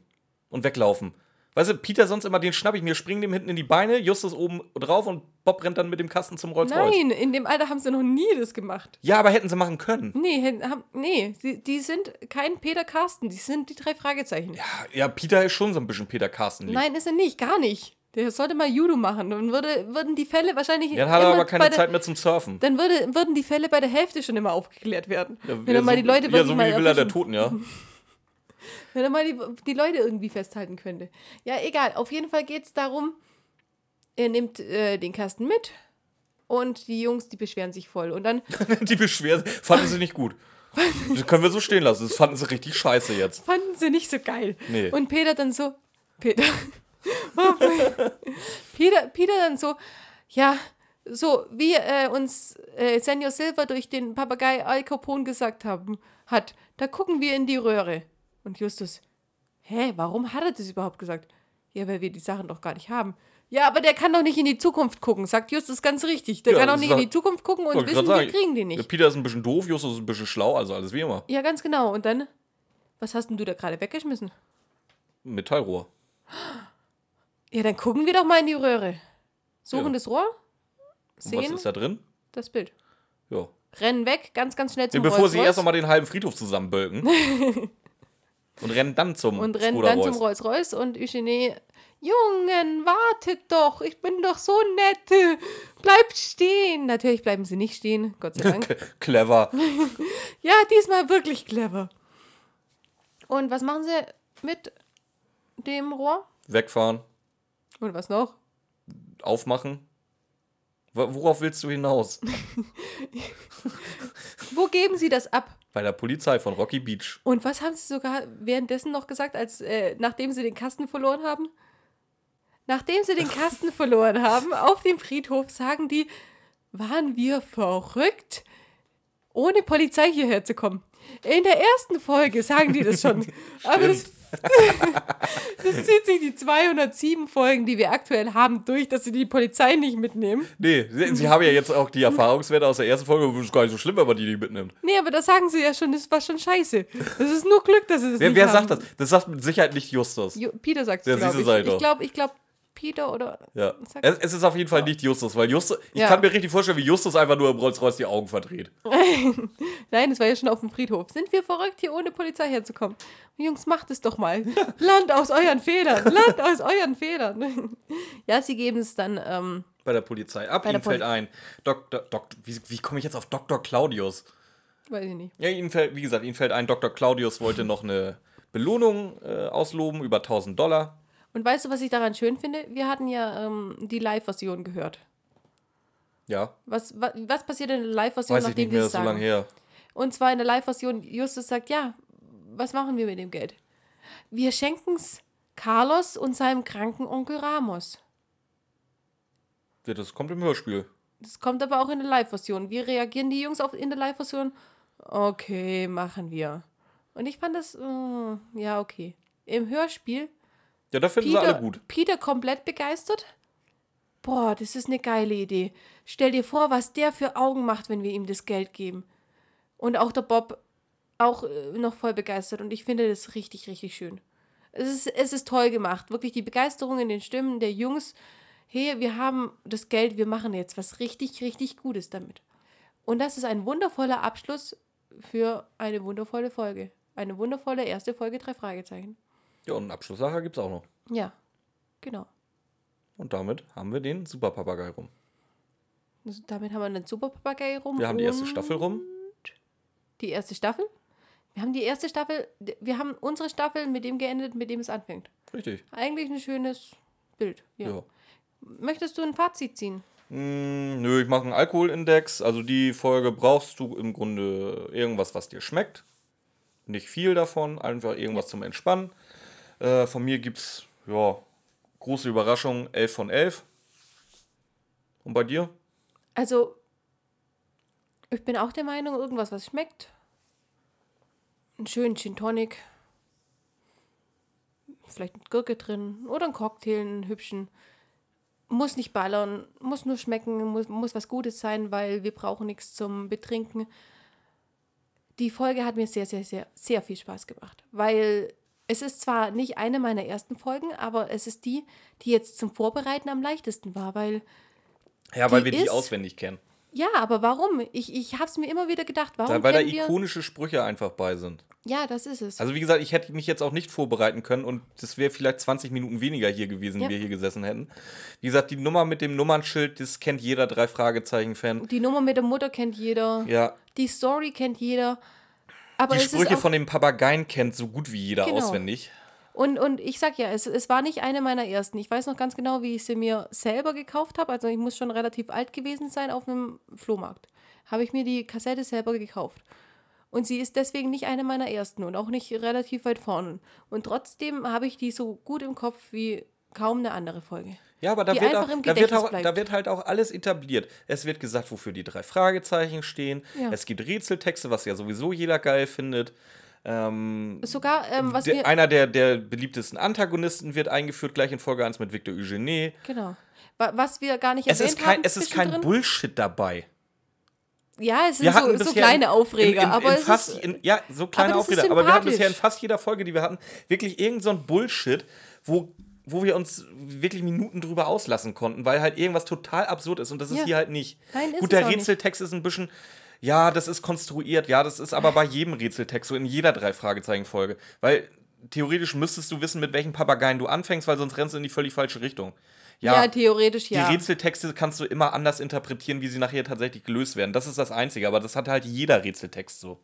und weglaufen? Weißt du, Peter sonst immer, den schnapp ich mir, spring dem hinten in die Beine, Justus oben drauf und Bob rennt dann mit dem Kasten zum Rolls-Royce.
Nein, in dem Alter haben sie noch nie das gemacht.
Ja, aber hätten sie machen können.
Nee, haben, nee die, die sind kein Peter Carsten, die sind die drei Fragezeichen.
Ja, ja, Peter ist schon so ein bisschen Peter Carsten. lieb.
Nein, ist er nicht, gar nicht. Der sollte mal Judo machen. Dann würde, würden die Fälle wahrscheinlich.
Dann hat er aber keine
der,
Zeit mehr zum Surfen.
Dann würde, würden die Fälle bei der Hälfte schon immer aufgeklärt werden.
Ja,
wenn er mal
so,
die Leute
ja, so wie die Villa der. Toten, ja.
Wenn er mal die, die Leute irgendwie festhalten könnte. Ja, egal. Auf jeden Fall geht es darum, er nimmt äh, den Kasten mit und die Jungs, die beschweren sich voll. Und dann
Die beschweren fanden sie nicht gut. Das können wir so stehen lassen. Das fanden sie richtig scheiße jetzt.
fanden sie nicht so geil.
Nee.
Und Peter dann so, Peter, Peter, Peter dann so, ja, so wie äh, uns äh, Senor Silver durch den Papagei Al Capone gesagt haben, hat, da gucken wir in die Röhre. Und Justus, hä, warum hat er das überhaupt gesagt? Ja, weil wir die Sachen doch gar nicht haben. Ja, aber der kann doch nicht in die Zukunft gucken, sagt Justus ganz richtig. Der
Ja,
kann doch nicht in die
doch-
Zukunft gucken und wissen,
grad
wir
sagen.
kriegen die nicht.
Peter ist ein bisschen doof, Justus ist ein bisschen schlau, also alles wie immer.
Ja, ganz genau. Und dann, was hast denn du da gerade weggeschmissen?
Metallrohr.
Ja, dann gucken wir doch mal in die Röhre. Suchen
Ja.
das Rohr,
Und
sehen
was ist da drin?
das Bild.
Ja.
Rennen weg, ganz, ganz schnell zum
Bevor sie
Rolls-Royce
erst noch mal den halben Friedhof zusammenbölken. und rennen dann zum
und rennen dann zum
Royce.
Rolls-Royce und Eugenie, Jungen, wartet doch, ich bin doch so nett, bleibt stehen. Natürlich bleiben sie nicht stehen, Gott sei Dank.
Clever.
ja, diesmal wirklich clever. Und was machen sie mit dem Rohr?
Wegfahren.
Und was noch?
Aufmachen. Wo- Worauf willst du hinaus?
Wo geben sie das ab?
Bei der Polizei von Rocky Beach.
Und was haben sie sogar währenddessen noch gesagt, als äh, nachdem sie den Kasten verloren haben? Nachdem sie den Kasten verloren haben, auf dem Friedhof sagen die, waren wir verrückt, ohne Polizei hierher zu kommen. In der ersten Folge sagen die das schon. Aber das, das zieht sich die 207 Folgen, die wir aktuell haben, durch, dass sie die Polizei nicht mitnehmen.
Nee, sie, sie haben ja jetzt auch die Erfahrungswerte aus der ersten Folge. Das ist gar nicht so schlimm, wenn man die nicht mitnimmt.
Nee, aber das sagen sie ja schon, das war schon scheiße. Das ist nur Glück, dass sie das
Wer,
nicht
wer
haben.
sagt das? Das sagt mit Sicherheit nicht Justus.
Jo Peter sagt es, glaube ich.
sag ich
glaube, ich glaube, Peter oder...
Ja. Es, es ist auf jeden Fall nicht Justus, weil Justus. Ich
Ja.
kann mir richtig vorstellen, wie Justus einfach nur im Rolls-Royce die Augen verdreht.
Nein, das war ja schon auf dem Friedhof. Sind wir verrückt, hier ohne Polizei herzukommen? Jungs, macht es doch mal. Lernt aus euren Fehlern. Lernt aus euren Fehlern. ja, sie geben es dann... Ähm,
Bei der Polizei. Ab
Bei der Poli-
fällt ein. Dr. Dr. Wie, wie komme ich jetzt auf Dr. Claudius?
weiß ich nicht.
Ja, ihnen fällt, wie gesagt, ihnen fällt ein, Dr. Claudius wollte noch eine Belohnung äh, ausloben über 1000 Dollar.
Und weißt du, was ich daran schön finde? Wir hatten ja ähm, die Live-Version gehört.
Ja,
Was, was, was passiert in der Live-Version,
weiß ich
nachdem
nicht mehr, so lange her.
Und zwar in der Live-Version, Justus sagt, ja, was machen wir mit dem Geld? Wir schenken es Carlos und seinem kranken Onkel Ramos.
Ja, das kommt im Hörspiel.
Das kommt aber auch in der Live-Version. Wie reagieren die Jungs auf in der Live-Version? Okay, machen wir. Und ich fand das, äh, ja, okay. Im Hörspiel.
Ja, da finden
Peter,
sie alle gut.
Peter komplett begeistert. Boah, das ist eine geile Idee. Stell dir vor, was der für Augen macht, wenn wir ihm das Geld geben. Und auch der Bob auch äh, noch voll begeistert. Und ich finde das richtig, richtig schön. Es ist, es ist toll gemacht. Wirklich die Begeisterung in den Stimmen der Jungs. Hey, wir haben das Geld, wir machen jetzt was richtig, richtig Gutes damit. Und das ist ein wundervoller Abschluss für eine wundervolle Folge. Eine wundervolle erste Folge, drei Fragezeichen.
Ja, und einen Abschlusslacher gibt es auch noch.
Ja, genau.
Und damit haben wir den Superpapagei rum.
Also damit haben wir einen Superpapagei rum.
Wir haben die erste Staffel rum.
Die erste Staffel? Wir haben die erste Staffel, wir haben unsere Staffel mit dem geendet, mit dem es anfängt.
Richtig.
Eigentlich ein schönes Bild. Ja.
Ja.
Möchtest du ein Fazit ziehen?
Mm, nö, ich mache einen Alkoholindex. Also die Folge brauchst du im Grunde irgendwas, was dir schmeckt. Nicht viel davon, einfach irgendwas zum Entspannen. Äh, von mir gibt's, ja, große Überraschung, 11 von 11. Und bei dir?
Also, ich bin auch der Meinung, irgendwas, was schmeckt. Einen schönen Gin Tonic. Vielleicht mit Gurke drin. Oder einen Cocktail, einen hübschen. Muss nicht ballern, muss nur schmecken, muss, muss was Gutes sein, weil wir brauchen nichts zum Betrinken. Die Folge hat mir sehr, sehr, sehr, sehr viel Spaß gemacht. Weil es ist zwar nicht eine meiner ersten Folgen, aber es ist die, die jetzt zum Vorbereiten am leichtesten war, weil
Ja, weil
Die
wir die
ist-
auswendig kennen.
ja, aber warum? Ich, ich habe es mir immer wieder gedacht. Warum
Da, weil da ikonische Sprüche einfach bei sind.
Ja, das ist es.
Also wie gesagt, ich hätte mich jetzt auch nicht vorbereiten können und das wäre vielleicht 20 Minuten weniger hier gewesen,
Ja.
wenn wir hier gesessen hätten. Wie gesagt, die Nummer mit dem Nummernschild, das kennt jeder drei Fragezeichen-Fan.
die Nummer mit der Mutter kennt jeder.
Ja,
Die Story kennt jeder. Aber
die Sprüche von den Papageien kennt so gut wie jeder
Genau.
auswendig.
und, und ich sag ja, es, es war nicht eine meiner ersten. Ich weiß noch ganz genau, wie ich sie mir selber gekauft habe. Also ich muss schon relativ alt gewesen sein auf einem Flohmarkt. Habe ich mir die Kassette selber gekauft. Und sie ist deswegen nicht eine meiner ersten und auch nicht relativ weit vorne. Und trotzdem habe ich die so gut im Kopf wie kaum eine andere Folge.
Ja, aber da wird, auch, da, wird auch, da wird halt auch alles etabliert. Es wird gesagt, wofür die drei Fragezeichen stehen.
Ja.
Es gibt Rätseltexte, was ja sowieso jeder geil findet. Ähm,
Sogar, ähm, was
der,
wir.
einer der, der beliebtesten Antagonisten wird eingeführt, gleich in Folge 1 mit Victor Eugene.
Genau. Wa- Was wir gar nicht
Es
erwähnt
ist kein,
haben
es ist kein. Bullshit dabei.
Ja, es sind so, so kleine
in-
Aufreger,
in, in,
aber
in fast,
ist,
ja, so kleine
aber
Aufreger. Aber wir hatten bisher in fast jeder Folge, die wir hatten, wirklich irgend so Bullshit, wo, wo wir uns wirklich Minuten drüber auslassen konnten, weil halt irgendwas total absurd ist und das ist
Ja.
hier halt nicht.
Nein, ist
Gut, der
auch nicht.
Rätseltext ist ein bisschen, ja, das ist konstruiert, ja, das ist aber bei jedem Rätseltext, so in jeder Drei-Fragezeichen-Folge. Weil theoretisch müsstest du wissen, mit welchen Papageien du anfängst, weil sonst rennst du in die völlig falsche Richtung.
ja,
Ja,
theoretisch ja.
die Rätseltexte kannst du immer anders interpretieren, wie sie nachher tatsächlich gelöst werden. Das ist das Einzige, aber das hat halt jeder Rätseltext so.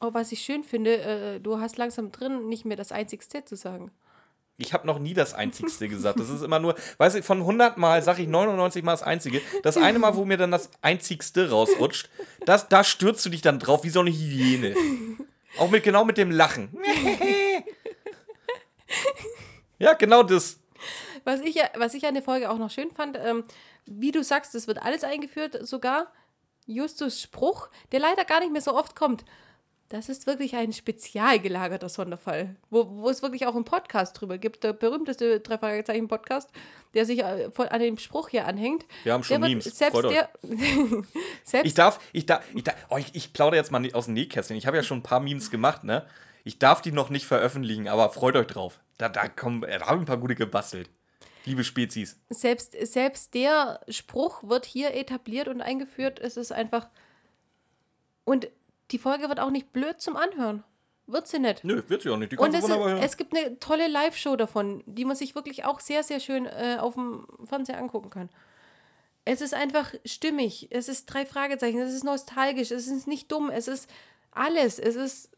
Oh, was ich schön finde, äh, du hast langsam drin, nicht mehr das einzigste zu sagen.
Ich habe noch nie das Einzigste gesagt. Das ist immer nur, weißt du, von 100 Mal sage ich 99 Mal das Einzige. Das eine Mal, wo mir dann das Einzigste rausrutscht, das, da stürzt du dich dann drauf wie so eine Hyäne. Auch mit, genau mit dem Lachen. ja, genau das.
Was ich, was ich an der Folge auch noch schön fand, ähm, wie du sagst, es wird alles eingeführt, sogar Justus Spruch, der leider gar nicht mehr so oft kommt. Das ist wirklich ein spezial gelagerter Sonderfall, wo, wo es wirklich auch einen Podcast drüber gibt. Der berühmteste drei Fragezeichen Podcast, der sich äh, von, an dem Spruch hier anhängt.
Wir haben schon
der
Memes.
Selbst der, selbst
Ich darf, ich darf, ich darf, oh, ich, ich plaudere jetzt mal aus dem Nähkästchen. Ich habe ja schon ein paar Memes gemacht, ne? Ich darf die noch nicht veröffentlichen, aber freut euch drauf. Da, da, kommen, da habe ich ein paar gute gebastelt. Liebe Spezies.
selbst, selbst der Spruch wird hier etabliert und eingeführt. Es ist einfach. Und die Folge wird auch nicht blöd zum Anhören. Wird sie nicht.
Nö, wird sie auch nicht. Die
Und es,
hören.
es gibt eine tolle Live-Show davon, die man sich wirklich auch sehr, sehr schön äh, auf dem Fernseher angucken kann. Es ist einfach stimmig. Es ist drei Fragezeichen. Es ist nostalgisch. Es ist nicht dumm. Es ist alles. Es ist,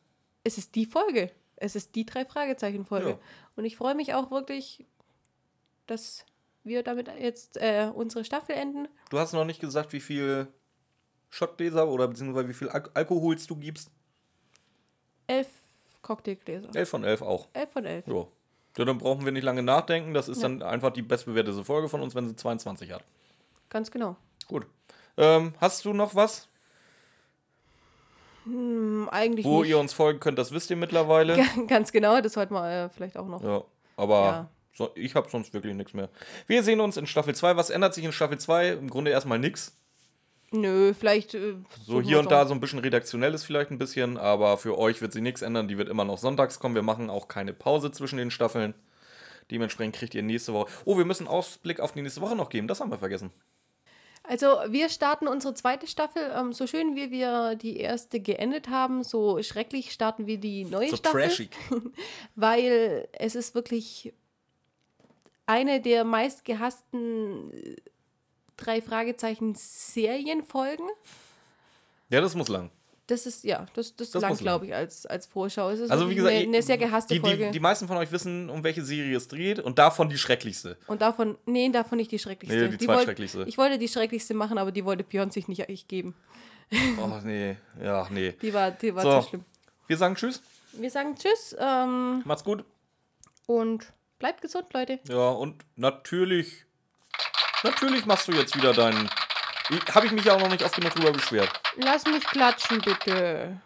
es ist die Folge. Es ist die drei Fragezeichen-Folge.
Ja.
Und ich freue mich auch wirklich, dass wir damit jetzt äh, unsere Staffel enden.
Du hast noch nicht gesagt, wie viel Schottgläser oder beziehungsweise wie viel Al Alkohols du gibst.
Elf Cocktailgläser.
11 von 11 auch.
Elf von elf.
Ja. ja. Dann brauchen wir nicht lange nachdenken. Das ist dann einfach die bestbewertete Folge von uns, wenn sie 22 hat.
Ganz genau.
Gut. Ähm, hast du noch was,
Hm, eigentlich
wo
nicht.
ihr uns folgen könnt? Das wisst ihr mittlerweile.
Ganz genau, das sollten wir äh, vielleicht auch noch.
Ja, aber
Ja.
so, ich habe sonst wirklich nichts mehr. Wir sehen uns in Staffel 2. Was ändert sich in Staffel 2? Im Grunde erstmal nichts.
Nö, vielleicht. Äh,
So hier und da so ein bisschen redaktionelles vielleicht ein bisschen, aber für euch wird sie nichts ändern. Die wird immer noch sonntags kommen. Wir machen auch keine Pause zwischen den Staffeln. Dementsprechend kriegt ihr nächste Woche. Oh, wir müssen Ausblick auf die nächste Woche noch geben. Das haben wir vergessen.
Also, wir starten unsere zweite Staffel. Ähm, so schön wie wir die erste geendet haben, so schrecklich starten wir die neue
So
Staffel.
trashig.
Weil es ist wirklich eine der meistgehassten drei Fragezeichen Serienfolgen.
Ja, das muss lang.
Das ist, ja, das, das,
Das
lang, glaube ich, als, als Vorschau. Es ist
Also wie gesagt,
eine, eine sehr gehasste
die,
Folge.
die, die meisten von euch wissen, um welche Serie es dreht und davon die schrecklichste.
Und davon, nee, davon nicht die schrecklichste.
Nee, die
wollt-
zweitschrecklichste.
Ich wollte die schrecklichste machen, aber die wollte Björn sich nicht ich geben.
Oh, nee. Ja, nee.
Die war, die war
So.
zu schlimm.
Wir sagen Tschüss.
Wir sagen Tschüss ähm,
Macht's gut.
und bleibt gesund, Leute.
Ja, und natürlich, natürlich machst du jetzt wieder deinen. Habe ich mich ja auch noch nicht oft genug drüber beschwert.
Lass mich klatschen, bitte.